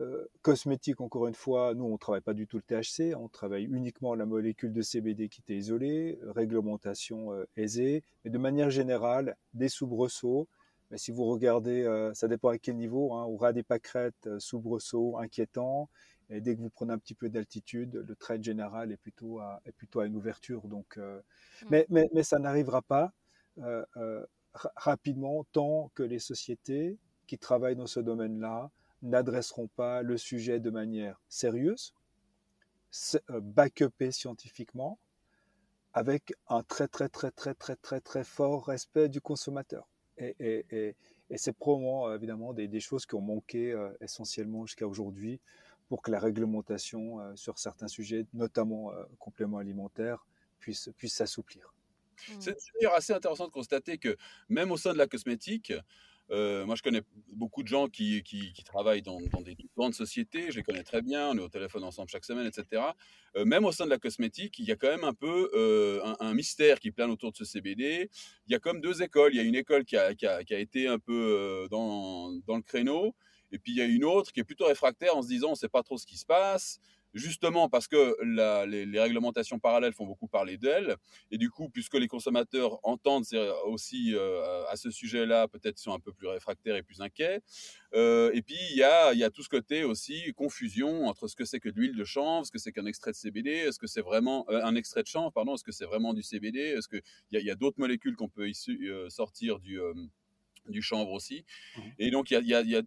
Speaker 2: euh, cosmétique, encore une fois, nous, on ne travaille pas du tout le THC, on travaille uniquement la molécule de CBD qui était isolée, réglementation euh, aisée, mais de manière générale, des soubresauts. Mais si vous regardez, euh, ça dépend à quel niveau, hein, au ras des pâquerettes, soubresauts inquiétants, et dès que vous prenez un petit peu d'altitude, le trait général est plutôt à, est plutôt à une ouverture. Donc, mmh. mais, mais, mais, ça n'arrivera pas rapidement tant que les sociétés qui travaillent dans ce domaine-là n'adresseront pas le sujet de manière sérieuse, euh, backupé scientifiquement, avec un très très très très très très très fort respect du consommateur. Et, c'est probablement évidemment des, choses qui ont manqué euh, essentiellement jusqu'à aujourd'hui pour que la réglementation euh, sur certains sujets, notamment compléments alimentaires, puisse, puisse s'assouplir.
Speaker 4: C'est d'ailleurs assez intéressant de constater que même au sein de la cosmétique, euh, moi, je connais beaucoup de gens qui, travaillent dans, des grandes sociétés, je les connais très bien, on est au téléphone ensemble chaque semaine, etc. Euh, même au sein de la cosmétique, il y a quand même un peu euh, un, mystère qui plane autour de ce CBD. Il y a comme deux écoles. Il y a une école qui a, été un peu dans, le créneau, et puis il y a une autre qui est plutôt réfractaire en se disant on ne sait pas trop ce qui se passe. Justement parce que les, réglementations parallèles font beaucoup parler d'elles, et du coup, puisque les consommateurs entendent aussi euh, à ce sujet-là, peut-être sont un peu plus réfractaires et plus inquiets. Euh, et puis, il y a, y a, tout ce côté aussi, confusion entre ce que c'est que de l'huile de chanvre, ce que c'est qu'un extrait de CBD, est-ce que c'est vraiment euh, un extrait de chanvre, pardon, est-ce que c'est vraiment du CBD, est-ce qu'il y a, y a d'autres molécules qu'on peut sortir du du chanvre aussi. Mmh. Et donc, il y a, y a,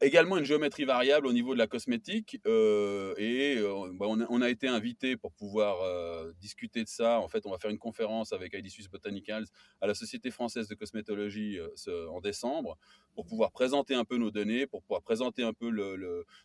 Speaker 4: également une géométrie variable au niveau de la cosmétique. Euh, et euh, bah, on, a, été invité pour pouvoir euh, discuter de ça. En fait, on va faire une conférence avec Suisse Botanicals à la Société française de cosmétologie en décembre pour pouvoir présenter un peu nos données, pour pouvoir présenter un peu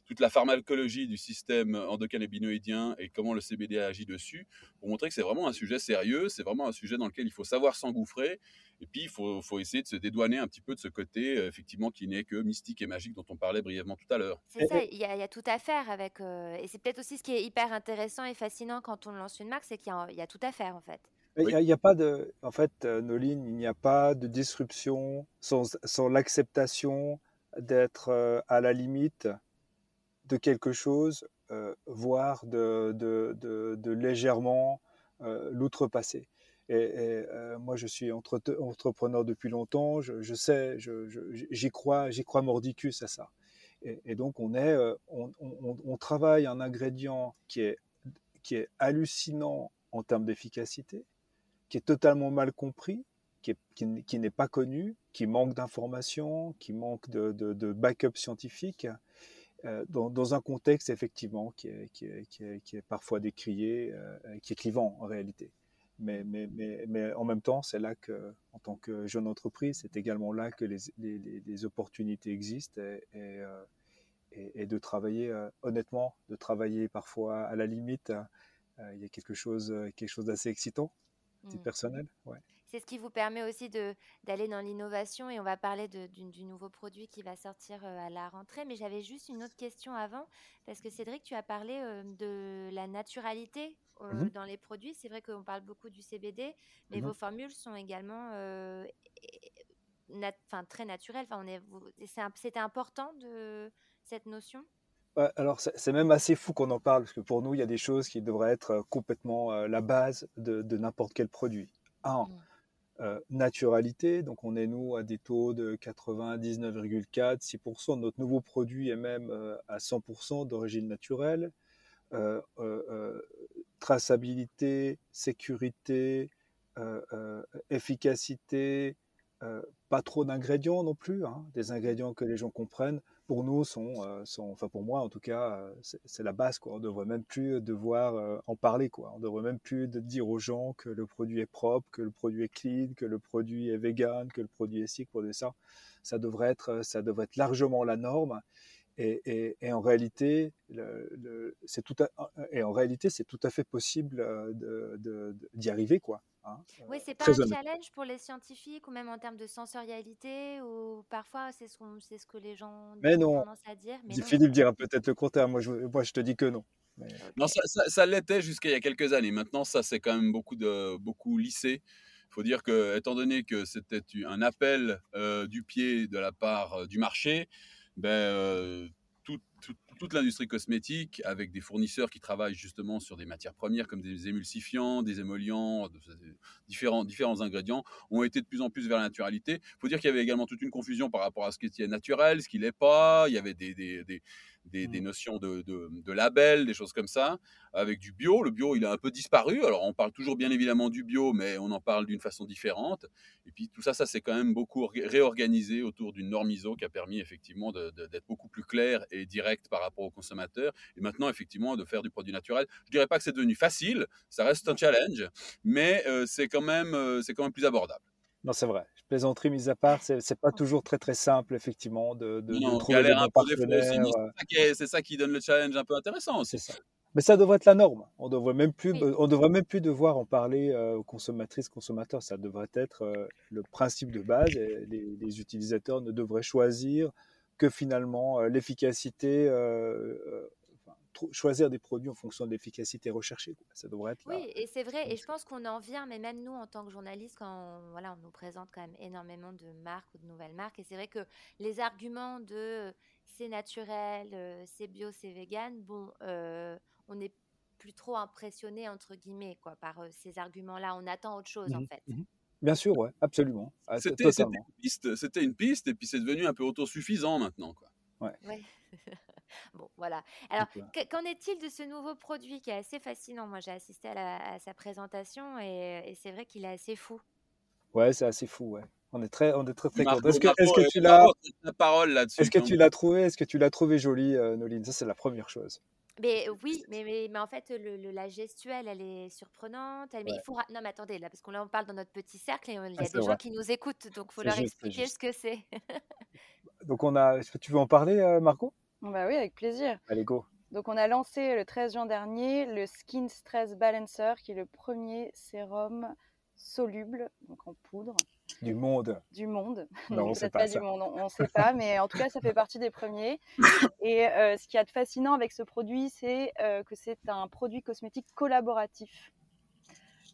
Speaker 4: toute la pharmacologie du système endocannabinoïdien et comment le CBD agit dessus, pour montrer que c'est vraiment un sujet sérieux, c'est vraiment un sujet dans lequel il faut savoir s'engouffrer et puis, il faut, essayer de se dédouaner un petit peu de ce côté, euh, effectivement, qui n'est que mystique et magique dont on parlait brièvement tout à l'heure.
Speaker 1: C'est ça, il y, a tout à faire avec. Euh, et c'est peut-être aussi ce qui est hyper intéressant et fascinant quand on lance une marque, c'est qu'il y, a tout à faire, en fait.
Speaker 2: Il n'y a, pas de. En fait, euh, Noline, il n'y a pas de disruption sans, l'acceptation d'être à la limite de quelque chose, voire de, de légèrement l'outrepasser. Et, euh, moi, je suis entrepreneur depuis longtemps. Je, sais, j'y crois, j'y crois mordicus à ça. Et, donc, euh, on, travaille un ingrédient qui est, hallucinant en termes d'efficacité, qui est totalement mal compris, qui, n'est pas connu, qui manque d'informations, qui manque de, backup scientifique. Euh, dans, un contexte effectivement qui est parfois décrié, qui est clivant en réalité. Mais, mais, mais, mais, en même temps, c'est là que, en tant que jeune entreprise, c'est également là que les, les, les opportunités existent et, et, euh, et, de travailler euh, honnêtement, de travailler parfois à la limite. Euh, il y a quelque chose, quelque chose d'assez excitant, mmh. personnel. Ouais.
Speaker 1: C'est ce qui vous permet aussi d'aller dans l'innovation et on va parler de, du, nouveau produit qui va sortir à la rentrée. Mais j'avais juste une autre question avant parce que Cédric, tu as parlé de la naturalité Mmh dans les produits. C'est vrai qu'on parle beaucoup du CBD, mais mmh vos formules sont également très naturelles. Enfin, C'était important de cette notion?
Speaker 2: Alors c'est même assez fou qu'on en parle, parce que pour nous, il y a des choses qui devraient être complètement la base de, n'importe quel produit. Un, mmh. naturalité, donc on est nous à des taux de 99,4, 6%. Notre nouveau produit est même à 100% d'origine naturelle. Euh, euh, traçabilité, sécurité, euh, efficacité, pas trop d'ingrédients non plus, hein, des ingrédients que les gens comprennent. Pour nous, sont, enfin pour moi en tout cas, c'est la base. Quoi. On ne devrait même plus devoir en parler. Quoi. On ne devrait même plus de dire aux gens que le produit est propre, que le produit est clean, que le produit est vegan, que le produit est ci, que ça. Ça devrait être, ça devrait être largement la norme. Et, en réalité, c'est tout à, et en réalité, c'est tout à fait possible euh, d'y arriver, quoi.
Speaker 1: Hein, oui, c'est pas un challenge pour les scientifiques ou même en termes de sensorialité ou parfois c'est ce, ce que les gens
Speaker 2: mais non. tendance à dire. Mais Philippe dira peut-être le contraire. Moi je, moi, je te dis que non.
Speaker 4: Non, ça, ça, l'était jusqu'à il y a quelques années. Maintenant, ça c'est quand même beaucoup de beaucoup lissé. Il faut dire que, étant donné que c'était un appel euh, du pied de la part euh, du marché, ben, euh, toute l'industrie cosmétique, avec des fournisseurs qui travaillent justement sur des matières premières comme des émulsifiants, des émollients, différents, différents ingrédients, ont été de plus en plus vers la naturalité. Il faut dire qu'il y avait également toute une confusion par rapport à ce qui est naturel, ce qui l'est pas. Il y avait des, des des, mmh. notions de, de, de, label, des choses comme ça, avec du bio. Le bio, il a un peu disparu. Alors, on parle toujours bien évidemment du bio, mais on en parle d'une façon différente. Et puis, tout ça, ça s'est quand même beaucoup réorganisé autour d'une norme ISO qui a permis effectivement d'être beaucoup plus clair et direct par rapport aux consommateurs. Et maintenant, effectivement, de faire du produit naturel. Je dirais pas que c'est devenu facile, ça reste un challenge, mais euh, c'est quand, même, euh, c'est quand même plus abordable.
Speaker 2: Non, c'est vrai. Plaisanterie mise à part, c'est, c'est pas toujours très très simple effectivement de, de,
Speaker 4: non, de trouver des bons C'est ça qui donne le challenge un peu intéressant.
Speaker 2: C'est ça. Mais ça devrait être la norme. On devrait même plus, on devrait même plus devoir en parler euh, aux consommatrices, consommateurs. Ça devrait être euh, le principe de base. Et les, les, utilisateurs ne devraient choisir que finalement euh, l'efficacité choisir des produits en fonction de l'efficacité recherchée. Ça devrait être là.
Speaker 1: Oui, et c'est vrai, et je pense qu'on en vient, mais même nous, en tant que journalistes, quand on, voilà, on nous présente quand même énormément de marques ou de nouvelles marques, et c'est vrai que les arguments de c'est naturel, c'est bio, c'est vegan, bon, on n'est plus trop impressionné, entre guillemets, quoi, par ces arguments-là. On attend autre chose, en mmh fait. Mmh
Speaker 2: Bien sûr, ouais, absolument.
Speaker 4: Ah, c'était une piste, c'était une piste, et puis c'est devenu un peu autosuffisant maintenant, quoi.
Speaker 2: Ouais.
Speaker 1: bon, voilà. Alors, qu'en est-il de ce nouveau produit qui est assez fascinant? Moi, j'ai assisté à, sa présentation et, c'est vrai qu'il est assez fou.
Speaker 2: Ouais, c'est assez fou, ouais. On est très, on est très, très content. Est-ce que, est que, tu l'as,
Speaker 4: la parole là-dessus
Speaker 2: Est-ce que tu l'as trouvé, est-ce que tu l'as trouvé jolie, euh, Noline? Ça, c'est la première chose.
Speaker 1: Mais oui, mais, mais, mais en fait, le, la gestuelle, elle est surprenante. mais il faut... Non, mais attendez, là, parce qu'on en parle dans notre petit cercle et il y a ah, des gens qui nous écoutent, donc il faut leur expliquer ce que c'est.
Speaker 2: donc, on a. Tu veux en parler, euh, Marco
Speaker 3: Bah oui, avec plaisir.
Speaker 2: Allez, go.
Speaker 3: Donc, on a lancé le 13 juin dernier le Skin Stress Balancer, qui est le premier sérum soluble, donc en poudre.
Speaker 2: Du monde.
Speaker 3: Du monde.
Speaker 2: Non, on sait pas,
Speaker 3: du monde, on ne sait pas, mais en tout cas, ça fait partie des premiers. Et euh, ce qui est fascinant avec ce produit, c'est euh, que c'est un produit cosmétique collaboratif.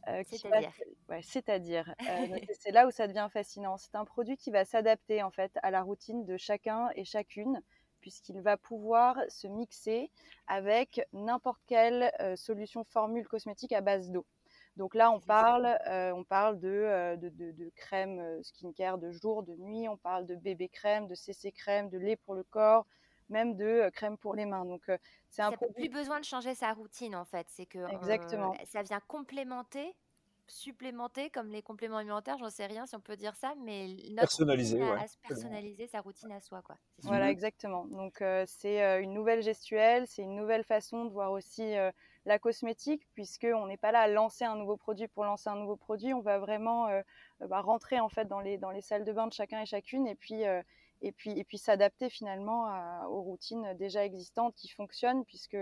Speaker 1: Euh, c'est-à-dire
Speaker 3: ouais, C'est-à-dire, c'est là où ça devient fascinant. C'est un produit qui va s'adapter en fait à la routine de chacun et chacune, puisqu'il va pouvoir se mixer avec n'importe quelle solution formule cosmétique à base d'eau. Donc là, on parle, euh, on parle de, euh, de, de, crème euh, skincare de jour, de nuit, on parle de bébé crème, de CC crème, de lait pour le corps, même de crème pour les mains. Donc c'est un
Speaker 1: produit. plus besoin de changer sa routine en fait, c'est que
Speaker 3: Exactement.
Speaker 1: ça vient complémenter supplémenter comme les compléments alimentaires, j'en sais rien si on peut dire ça, mais
Speaker 2: personnaliser, ouais.
Speaker 1: personnaliser sa routine à soi. Quoi.
Speaker 3: Voilà, exactement. Donc c'est une nouvelle gestuelle, c'est une nouvelle façon de voir aussi la cosmétique, puisqu'on n'est pas là à lancer un nouveau produit pour lancer un nouveau produit, on va vraiment euh, bah, rentrer en fait dans les, dans les salles de bain de chacun et chacune et puis, euh, et puis, et puis s'adapter finalement aux routines déjà existantes qui fonctionnent, puisque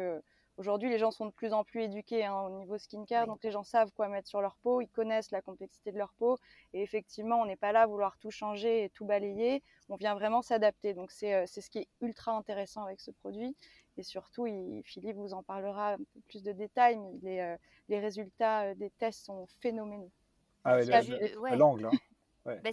Speaker 3: Aujourd'hui, les gens sont de plus en plus éduqués hein, au niveau skincare, donc les gens savent quoi mettre sur leur peau, ils connaissent la complexité de leur peau. Et effectivement, on n'est pas là à vouloir tout changer et tout balayer, on vient vraiment s'adapter. Donc c'est euh, ce qui est ultra intéressant avec ce produit. Et surtout, Philippe vous en parlera un peu plus de détails, mais les, euh, les résultats euh, des tests sont phénoménaux.
Speaker 2: Ah oui, l'angle. Hein.
Speaker 1: Bah,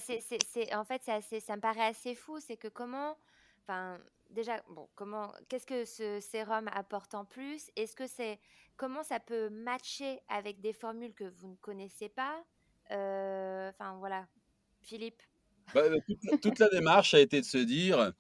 Speaker 1: en fait, assez, ça me paraît assez fou. C'est que comment, enfin, déjà, bon, comment, qu'est-ce que ce sérum apporte en plus? Est-ce que c'est, comment ça peut matcher avec des formules que vous ne connaissez pas? Euh, Enfin, voilà, Philippe?
Speaker 4: Bah, toute, toute, la démarche a été de se dire,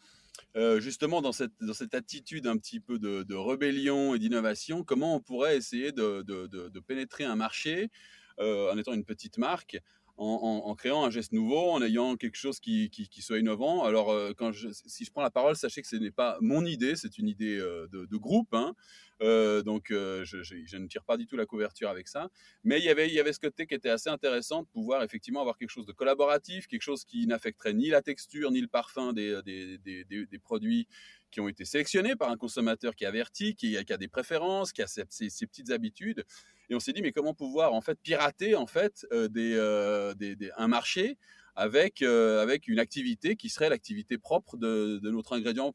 Speaker 4: euh, justement dans cette, attitude un petit peu de, rébellion et d'innovation, comment on pourrait essayer de, de, pénétrer un marché euh, en étant une petite marque en, créant un geste nouveau, en ayant quelque chose qui, qui, soit innovant. Alors, euh, quand si je prends la parole, sachez que ce n'est pas mon idée, c'est une idée euh, de, groupe. Hein. Euh, donc, je, ne tire pas du tout la couverture avec ça. Mais il y avait, il y avait ce côté qui était assez intéressant de pouvoir effectivement avoir quelque chose de collaboratif, quelque chose qui n'affecterait ni la texture ni le parfum des, des produits qui ont été sélectionnés par un consommateur qui est averti, qui, a des préférences, qui a ses, petites habitudes. Et on s'est dit, mais comment pouvoir en fait pirater en fait euh, euh, des, un marché avec, euh, avec une activité qui serait l'activité propre de, notre ingrédient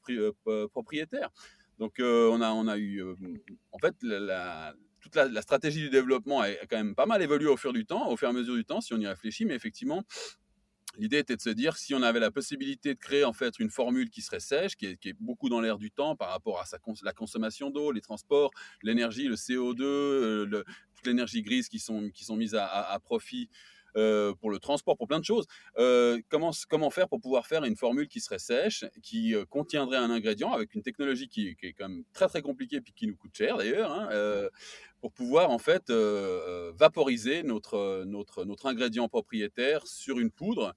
Speaker 4: propriétaire. Donc on, a, on a eu, en fait, toute la, la, stratégie du développement a quand même pas mal évolué au fur du temps, au fur et à mesure du temps, si on y réfléchit, mais effectivement, L'idée était de se dire si on avait la possibilité de créer en fait une formule qui serait sèche, qui est, beaucoup dans l'air du temps par rapport à la consommation d'eau, les transports, l'énergie, le CO2, euh, toute l'énergie grise qui sont, qui sont mises à profit euh, pour le transport, pour plein de choses. Euh, comment, faire pour pouvoir faire une formule qui serait sèche, qui euh, contiendrait un ingrédient avec une technologie qui, est quand même très très compliquée puis qui nous coûte cher d'ailleurs, hein, pour pouvoir en fait vaporiser notre, notre, notre ingrédient propriétaire sur une poudre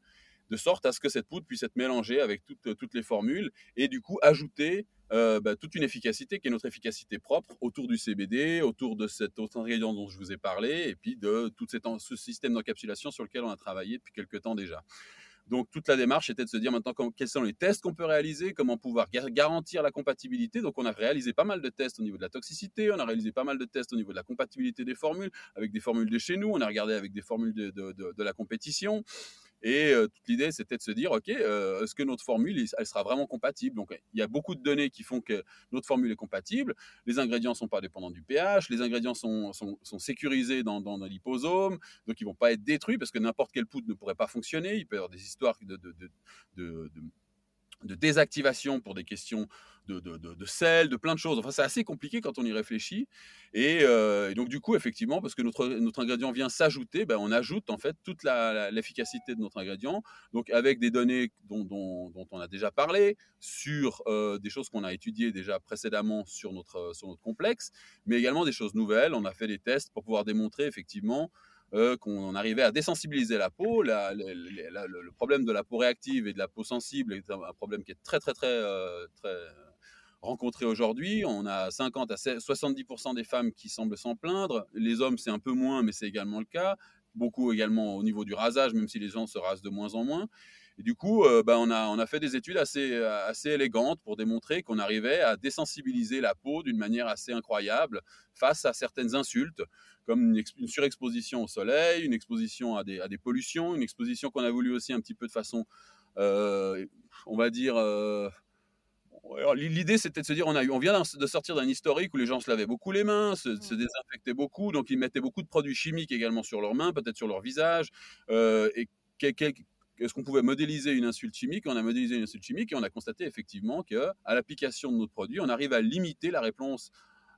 Speaker 4: de sorte à ce que cette poudre puisse être mélangée avec toutes, toutes les formules et du coup ajouter euh, bah, toute une efficacité qui est notre efficacité propre autour du CBD, autour de cet autre ingrédient dont je vous ai parlé, et puis de tout ce système d'encapsulation sur lequel on a travaillé depuis quelques temps déjà. Donc toute la démarche était de se dire maintenant quels sont les tests qu'on peut réaliser, comment pouvoir garantir la compatibilité. Donc on a réalisé pas mal de tests au niveau de la toxicité, on a réalisé pas mal de tests au niveau de la compatibilité des formules, avec des formules de chez nous, on a regardé avec des formules de, de la compétition. Et toute l'idée, c'était de se dire, OK, est-ce que notre formule, elle sera vraiment compatible? Donc, il y a beaucoup de données qui font que notre formule est compatible. Les ingrédients ne sont pas dépendants du pH, les ingrédients sont, sont, sécurisés dans, dans, liposome, donc ils ne vont pas être détruits parce que n'importe quelle poudre ne pourrait pas fonctionner. Il peut y avoir des histoires de désactivation pour des questions de, de, sel, de plein de choses. Enfin, c'est assez compliqué quand on y réfléchit. Euh, et, donc, du coup, effectivement, parce que notre, notre ingrédient vient s'ajouter, ben, on ajoute en fait toute l'efficacité de notre ingrédient. Donc, avec des données dont, dont, on a déjà parlé, sur euh, des choses qu'on a étudiées déjà précédemment sur notre, sur notre complexe, mais également des choses nouvelles. On a fait des tests pour pouvoir démontrer effectivement euh, qu'on arrivait à désensibiliser la peau. le, problème de la peau réactive et de la peau sensible est un, problème qui est très, très, très, euh, très rencontré aujourd'hui. On a 50 à 70% des femmes qui semblent s'en plaindre. Les hommes, c'est un peu moins, mais c'est également le cas. Beaucoup également au niveau du rasage, même si les gens se rasent de moins en moins. Et du coup, euh, bah, on, a, on a fait des études assez, assez élégantes pour démontrer qu'on arrivait à désensibiliser la peau d'une manière assez incroyable face à certaines insultes, comme une, surexposition au soleil, une exposition à des, à des pollutions, une exposition qu'on a voulu aussi un petit peu de façon, euh, on va dire... Euh, l'idée, c'était de se dire, on, a, on vient de sortir d'un historique où les gens se lavaient beaucoup les mains, se, se, désinfectaient beaucoup, donc ils mettaient beaucoup de produits chimiques également sur leurs mains, peut-être sur leur visage. et est-ce qu'on pouvait modéliser une insulte chimique? On a modélisé une insulte chimique et on a constaté effectivement qu'à l'application de notre produit, on arrive à limiter la réponse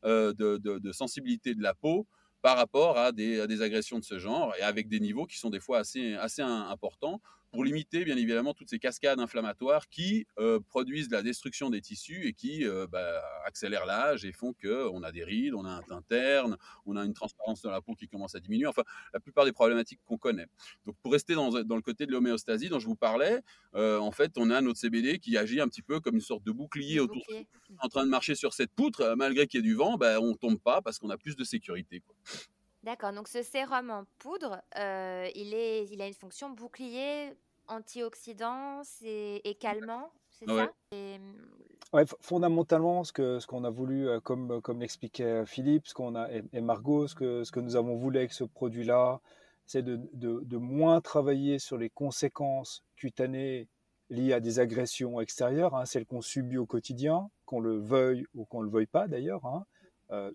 Speaker 4: euh, de, sensibilité de la peau par rapport à des, agressions de ce genre et avec des niveaux qui sont des fois assez, assez importants pour limiter bien évidemment toutes ces cascades inflammatoires qui euh, produisent de la destruction des tissus et qui euh, bah, accélèrent l'âge et font qu'on a des rides, on a un teint terne, on a une transparence de la peau qui commence à diminuer, enfin la plupart des problématiques qu'on connaît. Donc pour rester dans, dans le côté de l'homéostasie dont je vous parlais, euh, en fait on a notre CBD qui agit un petit peu comme une sorte de bouclier autour, en train de marcher sur cette poutre, malgré qu'il y ait du vent, bah, on ne tombe pas parce qu'on a plus de sécurité.
Speaker 1: D'accord, donc ce sérum en poudre, il, est, il a une fonction bouclier antioxydant et, calmant, c'est ça?
Speaker 2: Mmh, fondamentalement, ce que ce qu'on a voulu, comme comme l'expliquait Philippe, ce qu'on a et, Margot, ce que ce que nous avons voulu avec ce produit-là, c'est de, de, de, moins travailler sur les conséquences cutanées liées à des agressions extérieures, hein, celles qu'on subit au quotidien, qu'on le veuille ou qu'on le veuille pas d'ailleurs, hein,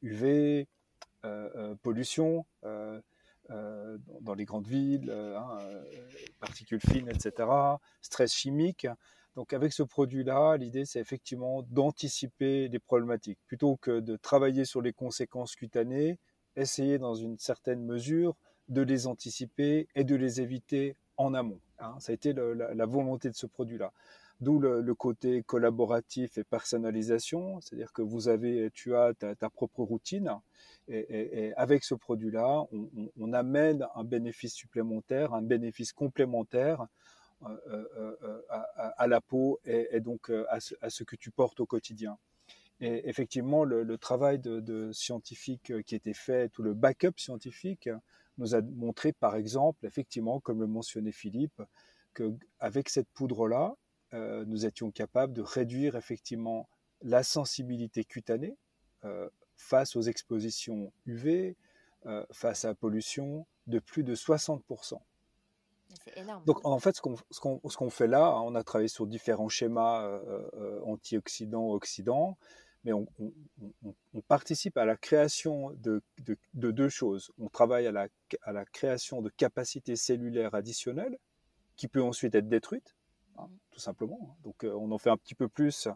Speaker 2: UV, euh, euh, pollution. Euh, dans les grandes villes, euh, hein, euh, particules fines, etc., stress chimique. Donc avec ce produit-là, l'idée c'est effectivement d'anticiper les problématiques. Plutôt que de travailler sur les conséquences cutanées, essayer dans une certaine mesure de les anticiper et de les éviter en amont. Hein. Ça a été la, volonté de ce produit-là. D'où le, côté collaboratif et personnalisation, c'est-à-dire que vous avez, tu as ta propre routine et, avec ce produit-là, on, amène un bénéfice supplémentaire, un bénéfice complémentaire euh, euh, euh, à, la peau et, donc à ce, que tu portes au quotidien. Et effectivement, le, travail de, scientifique qui était fait, tout le backup scientifique, nous a montré, par exemple, effectivement, comme le mentionnait Philippe, qu'avec cette poudre-là, nous étions capables de réduire effectivement la sensibilité cutanée face aux expositions UV, euh, face à la pollution, de plus de 60%. C'est énorme. Donc en fait, ce qu'on fait là, hein, on a travaillé sur différents schémas euh, euh, antioxydants, oxydants, mais on, participe à la création de, deux choses. On travaille à la, à la, création de capacités cellulaires additionnelles qui peut ensuite être détruites, hein, tout simplement. Donc on en fait un petit peu plus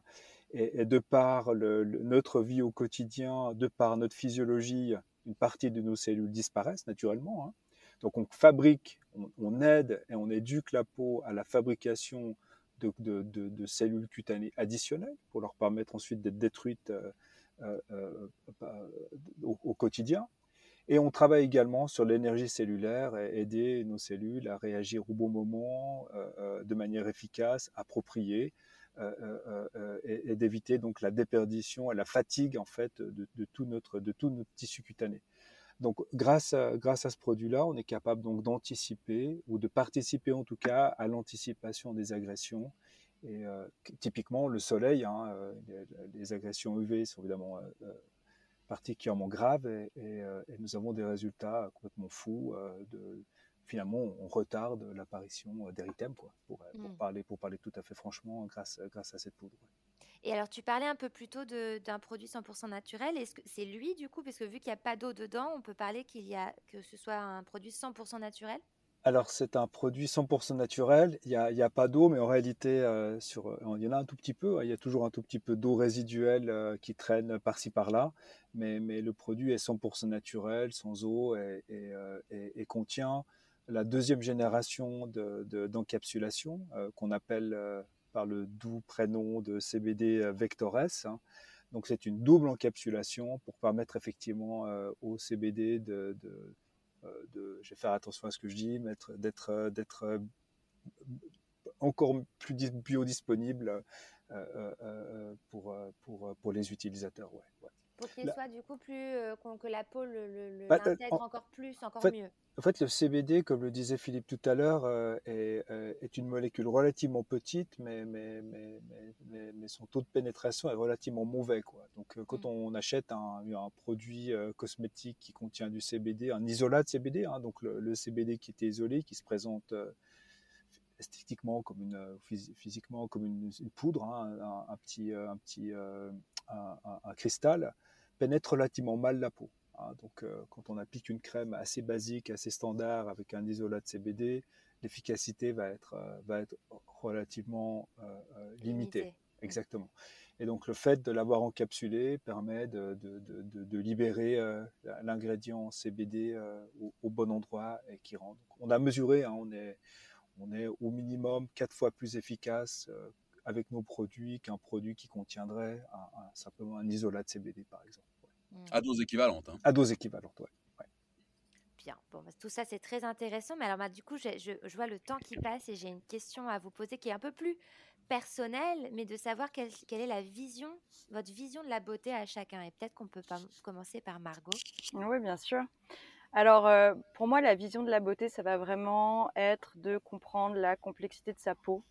Speaker 2: et, de par notre vie au quotidien, de par notre physiologie, une partie de nos cellules disparaissent naturellement. Hein. Donc on fabrique, on, aide et on éduque la peau à la fabrication de, cellules cutanées additionnelles pour leur permettre ensuite d'être détruites euh, euh, euh, au, quotidien. Et on travaille également sur l'énergie cellulaire et aider nos cellules à réagir au bon moment, de manière efficace, appropriée, euh, euh, euh, et, d'éviter donc la déperdition et la fatigue en fait de, tout notre de tout notre tissu cutané. Donc, grâce à, grâce à ce produit-là, on est capable donc d'anticiper ou de participer en tout cas à l'anticipation des agressions. Et typiquement, le soleil, hein, les, agressions UV sont évidemment particulièrement graves et, et, nous avons des résultats complètement fous de, finalement, on retarde l'apparition d'érythème, quoi, pour, pour,
Speaker 1: Mm.
Speaker 2: parler, pour parler tout à fait franchement, grâce, grâce à cette poudre. ouais.
Speaker 1: Et alors, tu parlais un peu plus tôt de- d'un produit 100% naturel. Est-ce que c'est lui, du coup, parce que vu qu'il n'y a pas d'eau dedans, on peut parler qu'il y a que ce soit un produit 100% naturel?
Speaker 2: Alors, c'est un produit 100% naturel. Il n'y a, a pas d'eau, mais en réalité, euh, euh, il y en a un tout petit peu. hein. Il y a toujours un tout petit peu d'eau résiduelle euh, qui traîne par-ci par-là. Mais, le produit est 100% naturel, sans eau, et, contient la deuxième génération de- de- d'encapsulation qu'on appelle par le doux prénom de CBD Vectores. hein. Donc, c'est une double encapsulation pour permettre effectivement au CBD de, de, je vais faire attention à ce que je dis, d'être euh, euh, encore plus dis- biodisponible euh, euh, euh, pour, euh, pour, euh, les utilisateurs.
Speaker 1: Pour qu'il soit du coup plus. euh, que la peau
Speaker 2: Bah, euh,
Speaker 1: l'intègre
Speaker 2: en-
Speaker 1: encore plus, encore
Speaker 2: fait,
Speaker 1: mieux.
Speaker 2: En fait, le CBD, comme le disait Philippe tout à l'heure, euh, est, euh, est une molécule relativement petite, mais, mais, mais, mais, son taux de pénétration est relativement mauvais. Quoi. Donc, quand
Speaker 1: Mm.
Speaker 2: on achète un, un produit cosmétique qui contient du CBD, un isolat de CBD, hein, donc le, le CBD qui était isolé, qui se présente esthétiquement comme une, euh, phys- physiquement comme une, une poudre, hein, un, un petit, euh, un, petit euh, un, cristal, pénètre relativement mal la peau. hein. donc, euh, quand on applique une crème assez basique, assez standard, avec un isolat de CBD, l'efficacité va être, va être relativement limitée.
Speaker 1: Limité.
Speaker 2: Exactement. Et donc, le fait de l'avoir encapsulé permet de, de, de, de- de libérer euh, l'ingrédient CBD euh, au, au bon endroit et qui rend. donc, on a mesuré, hein, on, est, on est au minimum quatre fois plus efficace euh, avec nos produits qu'un produit qui contiendrait un- un- simplement un isolat de CBD, par exemple. Ouais.
Speaker 1: Mm.
Speaker 4: À dose équivalente. hein.
Speaker 2: À dose équivalente, ouais.
Speaker 1: Bien, bon, bah, tout ça c'est très intéressant, mais alors bah, du coup je, je vois le temps qui passe et j'ai une question à vous poser qui est un peu plus personnelle, mais de savoir quelle, quelle est la vision, votre vision de la beauté à chacun. Et peut-être qu'on peut pas commencer par Margot.
Speaker 3: Oui, bien sûr. Alors, euh, pour moi, la vision de la beauté, ça va vraiment être de comprendre la complexité de sa peau.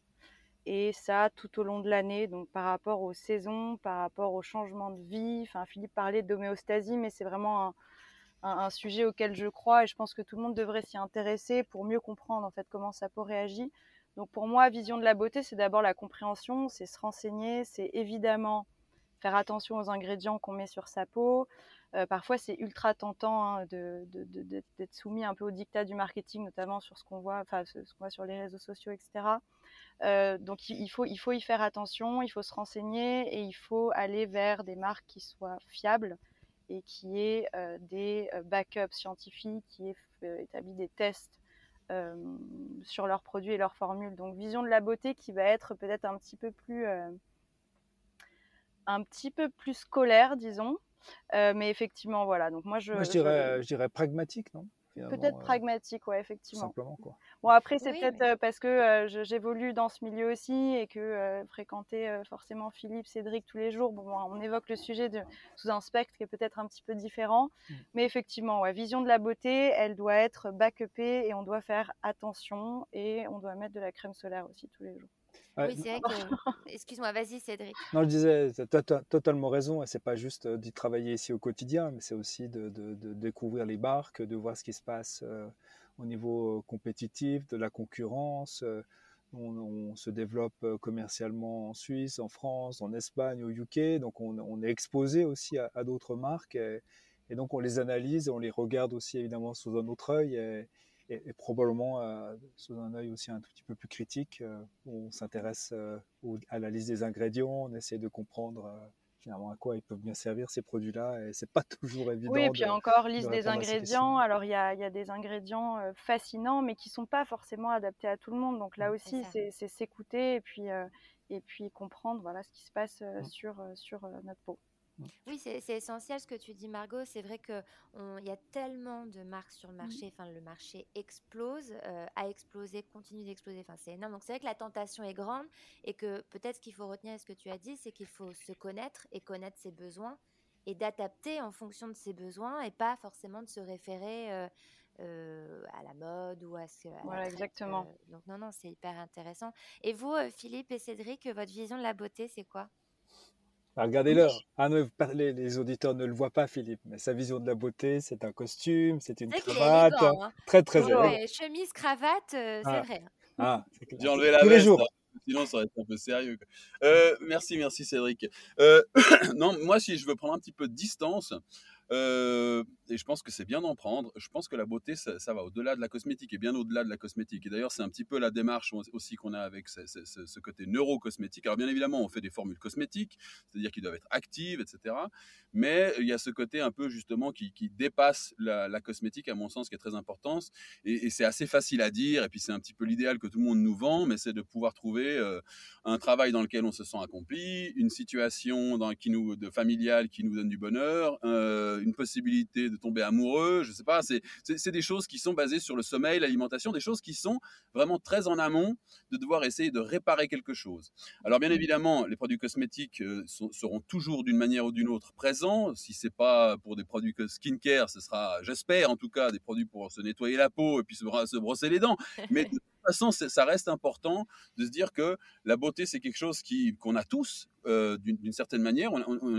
Speaker 3: Et ça, tout au long de l'année, donc par rapport aux saisons, par rapport au changement de vie. Enfin, Philippe parlait d'homéostasie, mais c'est vraiment un- un sujet auquel je crois et je pense que tout le monde devrait s'y intéresser pour mieux comprendre en fait comment sa peau réagit. Donc pour moi, vision de la beauté, c'est d'abord la compréhension, c'est se renseigner, c'est évidemment faire attention aux ingrédients qu'on met sur sa peau. Euh, parfois, c'est ultra tentant hein, d'être soumis un peu au dictat du marketing, notamment sur ce qu'on voit, ce, qu'on voit sur les réseaux sociaux, etc. Euh, donc il faut, il faut y faire attention, il faut se renseigner et il faut aller vers des marques qui soient fiables et qui aient euh, des backups scientifiques, qui aient établi des tests sur leurs produits et leurs formules. Donc vision de la beauté qui va être peut-être un petit peu plus un petit peu plus scolaire, disons. Euh, mais effectivement, voilà. Donc moi, je,
Speaker 2: Moi, je dirais, je dirais pragmatique, non
Speaker 3: peut-être
Speaker 2: euh,
Speaker 3: pragmatique, ouais, effectivement.
Speaker 2: simplement, quoi.
Speaker 3: Bon, après, c'est
Speaker 1: Oui,
Speaker 3: peut-être
Speaker 1: mais-
Speaker 3: euh, parce que euh, je- j'évolue dans ce milieu aussi et que euh, fréquenter euh, forcément Philippe, Cédric tous les jours, bon, on évoque le sujet de, sous un spectre qui est peut-être un petit peu différent.
Speaker 2: Mm.
Speaker 3: Mais effectivement, ouais, vision de la beauté, elle doit être backupée et on doit faire attention et on doit mettre de la crème solaire aussi tous les jours.
Speaker 2: Ouais,
Speaker 1: oui, c'est vrai que. Excuse-moi, vas-y Cédric.
Speaker 2: Non, je disais, tu as totalement raison, et c'est pas juste euh, d'y travailler ici au quotidien, mais c'est aussi de, de- de découvrir les marques, de voir ce qui se passe euh, au niveau euh, compétitif, de la concurrence. on, on se développe commercialement en Suisse, en France, en Espagne, au UK, donc on, on est exposé aussi à, à d'autres marques, et, et donc on les analyse, et on les regarde aussi évidemment sous un autre œil, et, et- et probablement euh, sous un œil aussi un tout petit peu plus critique, euh, où on s'intéresse euh, à la liste des ingrédients, on essaie de comprendre euh, finalement à quoi ils peuvent bien servir ces produits-là, et c'est pas toujours évident.
Speaker 3: Oui, et puis
Speaker 2: de-
Speaker 3: encore, liste
Speaker 2: de
Speaker 3: des ingrédients. Alors, il y a, il y a des ingrédients euh, fascinants, mais qui sont pas forcément adaptés à tout le monde. Donc là
Speaker 2: Mm.
Speaker 3: aussi, c'est s'écouter et puis, euh, et puis comprendre voilà, ce qui se passe euh,
Speaker 2: Mm.
Speaker 3: sur, euh, sur euh, notre peau.
Speaker 1: Oui, c'est essentiel ce que tu dis, Margot. C'est vrai qu'il y a tellement de marques sur le marché. Enfin, le marché explose, euh, a explosé, continue d'exploser. Enfin, c'est énorme. Donc, c'est vrai que la tentation est grande et que peut-être ce qu'il faut retenir, ce que tu as dit, c'est qu'il faut se connaître et connaître ses besoins et d'adapter en fonction de ses besoins et pas forcément de se référer euh, euh, à la mode ou à ce. à
Speaker 3: Voilà, exactement.
Speaker 1: donc, non, non, c'est hyper intéressant. Et vous, Philippe et Cédric, votre vision de la beauté, c'est quoi?
Speaker 2: Ah, regardez-le. Ah les, les, auditeurs ne le voient pas, Philippe, mais sa vision de la beauté, c'est un costume, c'est une cravate. Hein. Très, très élégant.
Speaker 1: Chemise, cravate, euh, c'est ah. vrai.
Speaker 4: Ah, J'ai enlevé la Tous veste, les jours. Hein. Sinon, ça aurait été un peu sérieux. Euh, merci, merci Cédric. Euh, non, moi, si je veux prendre un petit peu de distance, euh, et je pense que c'est bien d'en prendre. Je pense que la beauté, ça, va au-delà de la cosmétique et bien au-delà de la cosmétique. Et d'ailleurs, c'est un petit peu la démarche aussi qu'on a avec ce, ce, côté neuro-cosmétique. Alors, bien évidemment, on fait des formules cosmétiques, c'est-à-dire qu'ils doivent être actives, etc. Mais il y a ce côté un peu justement qui, dépasse la, cosmétique, à mon sens, qui est très important. Et, c'est assez facile à dire. Et puis, c'est un petit peu l'idéal que tout le monde nous vend, mais c'est de pouvoir trouver euh, un travail dans lequel on se sent accompli, une situation qui nous, de familiale qui nous donne du bonheur. Euh, une possibilité de tomber amoureux, je sais pas, c'est des choses qui sont basées sur le sommeil, l'alimentation, des choses qui sont vraiment très en amont de devoir essayer de réparer quelque chose. Alors bien évidemment, les produits cosmétiques euh, seront toujours d'une manière ou d'une autre présents. Si c'est pas pour des produits skincare, ce sera, j'espère en tout cas, des produits pour se nettoyer la peau et puis se, se brosser les dents. Mais façon, ça reste important de se dire que la beauté, c'est quelque chose qu'on a tous, euh, d'une certaine manière.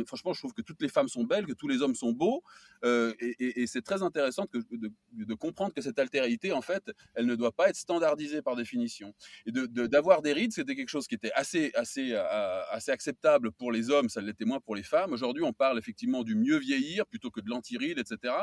Speaker 4: franchement, je trouve que toutes les femmes sont belles, que tous les hommes sont beaux, euh, et, c'est très intéressant de, comprendre que cette altérité, en fait, elle ne doit pas être standardisée par définition. Et d'avoir des rides, c'était quelque chose qui était assez, assez, euh, assez acceptable pour les hommes, ça l'était moins pour les femmes. Aujourd'hui, on parle effectivement du mieux vieillir plutôt que de l'anti-ride, etc.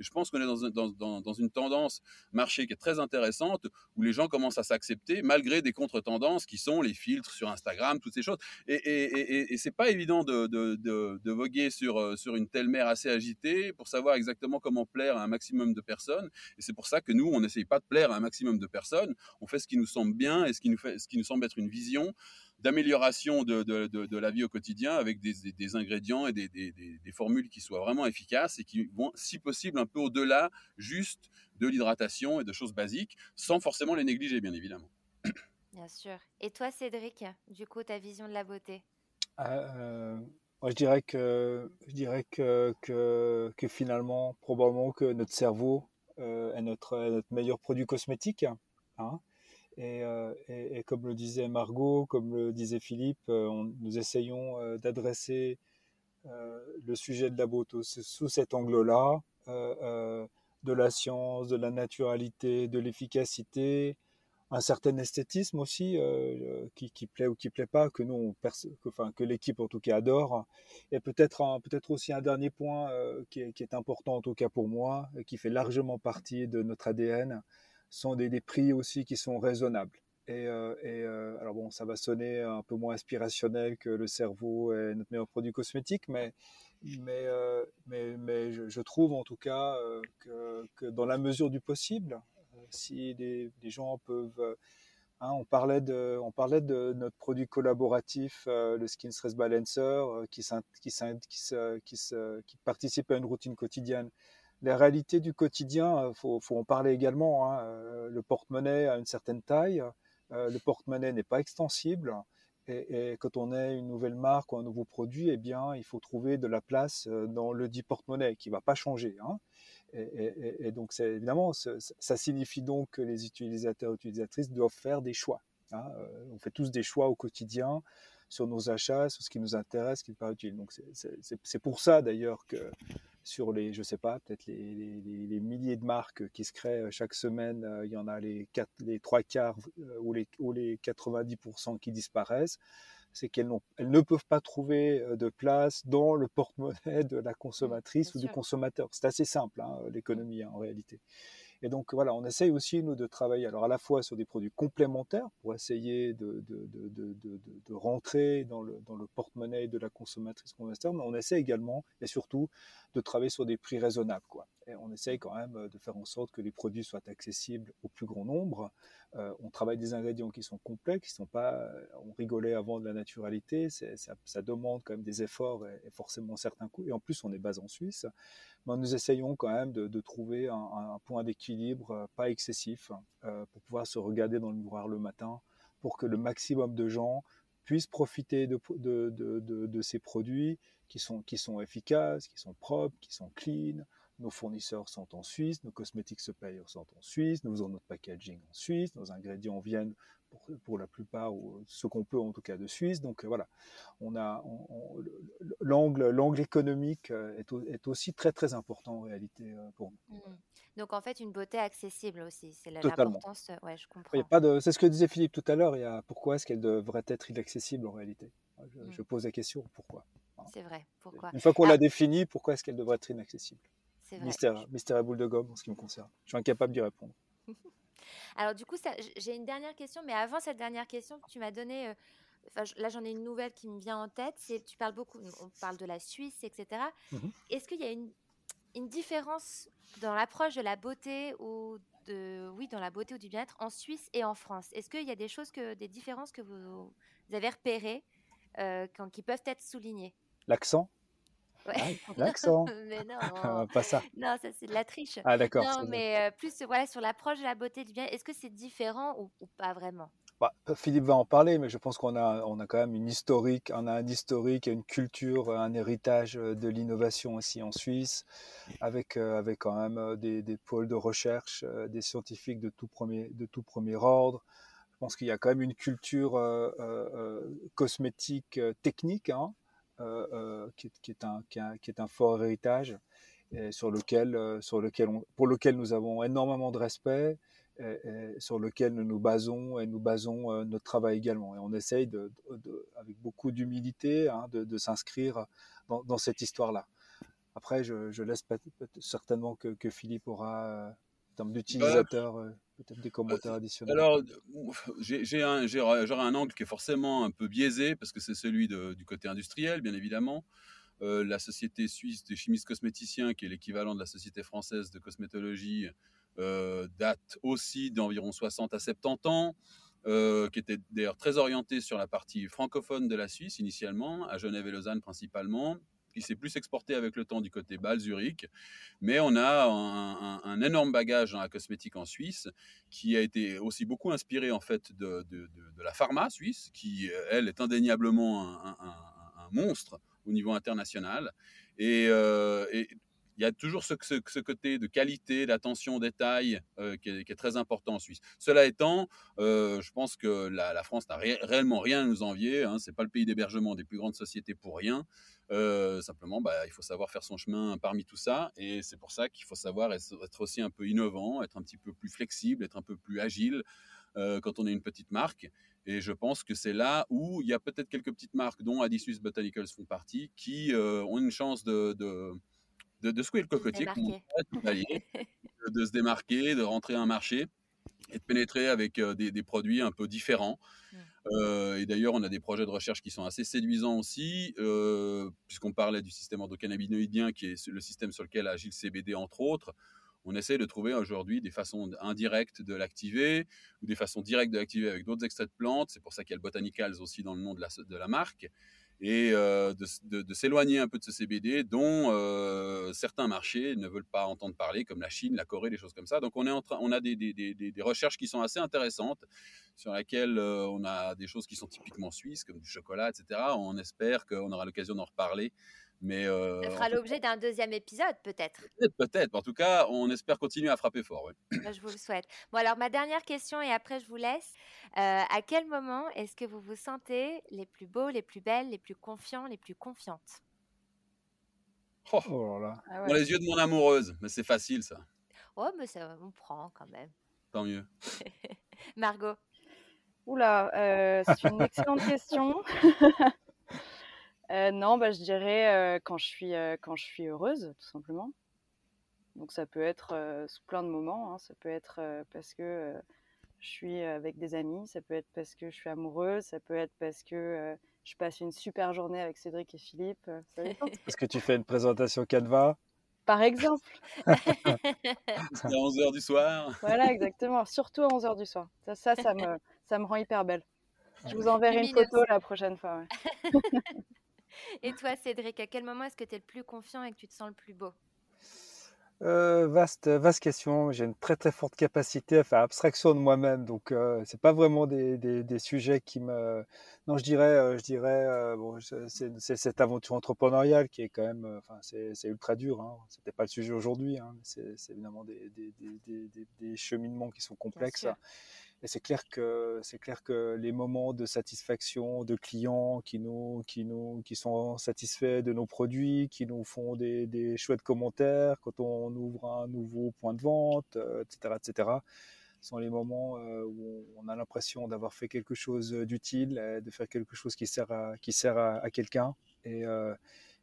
Speaker 4: Et je pense qu'on est dans, dans, dans, une tendance marché qui est très intéressante, où les gens commencent à s'accepter malgré des contre-tendances qui sont les filtres sur Instagram, toutes ces choses. Et, et, et, c'est pas évident de, de, de, voguer sur, euh, sur une telle mer assez agitée pour savoir exactement comment plaire à un maximum de personnes. Et c'est pour ça que nous, on n'essaye pas de plaire à un maximum de personnes. On fait ce qui nous semble bien et ce qui nous, fait, ce qui nous semble être une vision d'amélioration de, de, de, la vie au quotidien avec des, des, ingrédients et des, des, des, formules qui soient vraiment efficaces et qui vont, si possible, un peu au-delà juste de l'hydratation et de choses basiques, sans forcément les négliger, bien évidemment.
Speaker 1: Bien sûr. Et toi, Cédric, du coup, ta vision de la beauté?
Speaker 2: Ah, euh, Moi, je dirais que, je dirais que, que, que finalement, probablement que notre cerveau euh, est, notre, notre meilleur produit cosmétique. Hein euh, et, comme le disait Margot, comme le disait Philippe, euh, nous essayons euh, d'adresser le sujet de la beauté sous cet angle-là, de la science, de la naturalité, de l'efficacité, un certain esthétisme aussi qui, plaît ou qui plaît pas, que nous, que, l'équipe en tout cas adore, et peut-être peut-être aussi un dernier point qui, est, important en tout cas pour moi, qui fait largement partie de notre ADN, sont des, des prix aussi qui sont raisonnables. Et, euh, euh, alors bon, ça va sonner un peu moins inspirationnel que le cerveau est notre meilleur produit cosmétique, mais mais euh, mais, mais je, trouve en tout cas que, dans la mesure du possible, si les, gens peuvent Hein, on, parlait de, on parlait de notre produit collaboratif, le Skin Stress Balancer, qui, qui, qui, participe à une routine quotidienne les réalités du quotidien, euh, faut, faut en parler également. Hein. Euh, le porte-monnaie a une certaine taille, euh, le porte-monnaie n'est pas extensible. Et, quand on est une nouvelle marque ou un nouveau produit, eh bien, il faut trouver de la place dans le dit porte-monnaie qui va pas changer. Hein. Et, donc, évidemment, ça signifie donc que les utilisateurs et utilisatrices doivent faire des choix. Hein. On fait tous des choix au quotidien sur nos achats, sur ce qui nous intéresse, ce qui nous paraît utile. Donc, c'est pour ça d'ailleurs que sur les, je sais pas, peut-être les, les, milliers de marques qui se créent euh, chaque semaine, euh, il y en a les, quatre, les trois quarts euh, ou, les, ou les 90% qui disparaissent. C'est qu'elles elles ne peuvent pas trouver de place dans le porte-monnaie de la consommatrice ou du consommateur. C'est assez simple, hein, l'économie hein, en réalité. Et donc voilà, on essaye aussi nous de travailler alors à la fois sur des produits complémentaires pour essayer de, de, de, de rentrer dans le, dans le porte-monnaie de la consommatrice consommateur, mais on essaie également et surtout de travailler sur des prix raisonnables. Quoi. On essaye quand même de faire en sorte que les produits soient accessibles au plus grand nombre. Euh, on travaille des ingrédients qui sont complexes, qui sont pas. On rigolait avant de la naturalité, ça, demande quand même des efforts et, forcément certains coûts. Et en plus, on est basé en Suisse nous essayons quand même de, trouver un, point d'équilibre euh, pas excessif euh, pour pouvoir se regarder dans le miroir le matin, pour que le maximum de gens puissent profiter de ces produits qui sont, qui sont efficaces, qui sont propres, qui sont clean, nos fournisseurs sont en Suisse, nos cosmétiques suppliers sont en Suisse, nous faisons notre packaging en Suisse, nos ingrédients viennent pour, pour la plupart, ou ce qu'on peut en tout cas de Suisse. Donc euh, voilà, on a l'angle l'angle économique euh, est, est, aussi très très important en réalité euh, pour nous. Mmh.
Speaker 1: Donc en fait une beauté accessible aussi, c'est l'importance. Ouais, je comprends.
Speaker 2: Il y a pas de, c'est ce que disait Philippe tout à l'heure. Il y a pourquoi est-ce qu'elle devrait être inaccessible en réalité? Je, mmh. pose la question pourquoi?
Speaker 1: C'est vrai. Pourquoi?
Speaker 2: Une fois qu'on l'a définie, pourquoi est-ce qu'elle devrait être inaccessible? C'est Mystère, mystère à boule de gomme en ce qui me concerne. Je suis incapable d'y répondre.
Speaker 1: Alors du coup, j'ai une dernière question, mais avant cette dernière question, tu m'as donné, euh, là j'en ai une nouvelle qui me vient en tête, tu parles beaucoup, on parle de la Suisse, etc. Mmh Est-ce qu'il y a une, différence dans l'approche de la beauté ou de, oui, dans la beauté ou du bien-être en Suisse et en France? Est-ce qu'il y a des choses que, des différences que vous, avez repérées euh, qui peuvent être soulignées?
Speaker 2: L'accent? Ah, l'accent.
Speaker 1: mais non.
Speaker 2: pas ça.
Speaker 1: Non, ça c'est de la triche.
Speaker 2: Ah d'accord.
Speaker 1: Non, mais euh, plus voilà sur l'approche de la beauté du bien. Est-ce que c'est différent ou, pas vraiment?
Speaker 2: Bah, Philippe va en parler, mais je pense qu'on a, on a quand même une historique, on a un historique, une culture, un héritage de l'innovation aussi en Suisse, avec, euh, avec quand même des, des, pôles de recherche, euh, des scientifiques de tout premier, de tout premier ordre. Je pense qu'il y a quand même une culture cosmétique technique, hein, euh, euh, qui, est, un, qui, est un, fort héritage sur lequel, euh, sur lequel pour lequel nous avons énormément de respect sur lequel nous nous basons et nous basons notre travail également. Et on essaye de, avec beaucoup d'humilité hein, de, s'inscrire dans, cette histoire-là. Après, je, laisse certainement que, Philippe aura, termes d'utilisateur, Peut-être des commentaires additionnels.
Speaker 4: Alors, j'ai un, un angle qui est forcément un peu biaisé parce que c'est celui du côté industriel, bien évidemment. Euh, la société suisse des chimistes cosméticiens, qui est l'équivalent de la société française de cosmétologie, euh, date aussi d'environ 60 à 70 ans, euh, qui était d'ailleurs très orientée sur la partie francophone de la Suisse initialement, à Genève et Lausanne principalement, qui s'est plus exporté avec le temps du côté Bâle. Mais on a un, énorme bagage dans la cosmétique en Suisse qui a été aussi beaucoup inspiré en fait de, la pharma suisse, qui elle est indéniablement un, monstre au niveau international. Et, euh, il y a toujours ce, côté de qualité, d'attention au détail euh, qui, est, très important en Suisse. Cela étant, euh, je pense que la, France n'a réellement rien à nous envier. Hein. Ce n'est pas le pays d'hébergement des plus grandes sociétés pour rien. Euh, simplement, bah, il faut savoir faire son chemin parmi tout ça. Et c'est pour ça qu'il faut savoir être aussi un peu innovant, être un petit peu plus flexible, être un peu plus agile quand on est une petite marque. Et je pense que c'est là où il y a peut-être quelques petites marques, dont Adisuis Botanicals font partie, qui ont une chance de, de secouer le cocotier, de, se démarquer, de rentrer à un marché et de pénétrer avec euh, des, produits un peu différents. Mmh. Euh, et d'ailleurs, on a des projets de recherche qui sont assez séduisants aussi, euh, puisqu'on parlait du système endocannabinoïdien, qui est le système sur lequel agit le CBD, entre autres. On essaie de trouver aujourd'hui des façons indirectes de l'activer ou des façons directes de l'activer avec d'autres extraits de plantes. C'est pour ça qu'il y a le Botanicals aussi dans le nom de la, de la marque et euh, de, s'éloigner un peu de ce CBD dont euh, certains marchés ne veulent pas entendre parler, comme la Chine, la Corée, des choses comme ça. Donc on, est en train, on a des, recherches qui sont assez intéressantes, sur lesquelles euh, on a des choses qui sont typiquement suisses, comme du chocolat, etc. On espère qu'on aura l'occasion d'en reparler mais
Speaker 1: euh, ça fera l'objet d'un deuxième épisode, peut-être.
Speaker 4: Peut-être, En tout cas, on espère continuer à frapper fort.
Speaker 1: Bah, je vous le souhaite. Bon, alors ma dernière question, et après je vous laisse. Euh, à quel moment est-ce que vous vous sentez les plus beaux, les plus belles, les plus confiants, les plus confiantes?
Speaker 4: Oh, oh là là. Ah Dans les yeux de mon amoureuse, mais c'est facile ça.
Speaker 1: Oh, mais ça on prend quand même.
Speaker 4: Tant mieux.
Speaker 1: Margot?
Speaker 3: Oula, euh, c'est une excellente question. Euh, non, bah, je dirais euh, quand, je suis, euh, quand je suis heureuse, tout simplement. Donc ça peut être sous plein de moments. Hein. Ça peut être parce que je suis avec des amis, ça peut être parce que je suis amoureuse, ça peut être parce que je passe une super journée avec Cédric et Philippe.
Speaker 2: Parce que tu fais une présentation Canva
Speaker 3: Par exemple.
Speaker 4: à 11h du soir.
Speaker 3: Voilà, exactement. Surtout à 11h du soir. Ça, ça, ça, me, ça me rend hyper belle. Je vous enverrai une photo la prochaine fois.
Speaker 1: Et toi, Cédric, à quel moment est-ce que tu es le plus confiant et que tu te sens le plus beau?
Speaker 2: Euh, vaste, vaste question. J'ai une très très forte capacité à faire abstraction de moi-même, donc euh, c'est pas vraiment des, des, des, sujets qui me. Non, je dirais, euh, je dirais, euh, bon, c'est cette aventure entrepreneuriale qui est quand même, enfin, c'est ultra dur. Hein. C'était pas le sujet aujourd'hui. Hein. C'est évidemment des, des, cheminements qui sont complexes. Et c'est clair que c'est clair que les moments de satisfaction de clients qui nous qui nous qui sont satisfaits de nos produits, qui nous font des, des chouettes commentaires quand on ouvre un nouveau point de vente, etc., euh, etc., sont les moments euh, où on a l'impression d'avoir fait quelque chose d'utile, de faire quelque chose qui sert à qui sert à, quelqu'un. Et euh,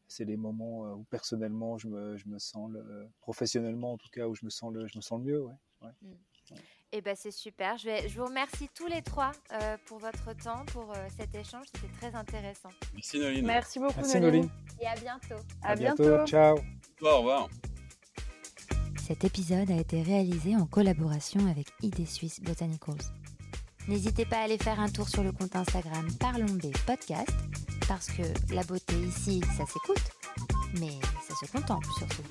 Speaker 2: c'est les moments où personnellement je me, je me sens le, professionnellement en tout cas où je me sens le je me sens le mieux. Ouais. ouais. Mmh.
Speaker 1: Eh ben, c'est super. Je, vais, je, vous remercie tous les trois euh, pour votre temps, pour euh, cet échange. C'était très intéressant.
Speaker 4: Merci Noline.
Speaker 3: Merci beaucoup
Speaker 2: Merci, Noline.
Speaker 1: Et à bientôt.
Speaker 3: À, bientôt.
Speaker 2: Ciao.
Speaker 4: Au revoir.
Speaker 1: Cet épisode a été réalisé en collaboration avec ID Suisse Botanicals. N'hésitez pas à aller faire un tour sur le compte Instagram Parlons B Podcast, parce que la beauté ici, ça s'écoute, mais ça se contemple surtout.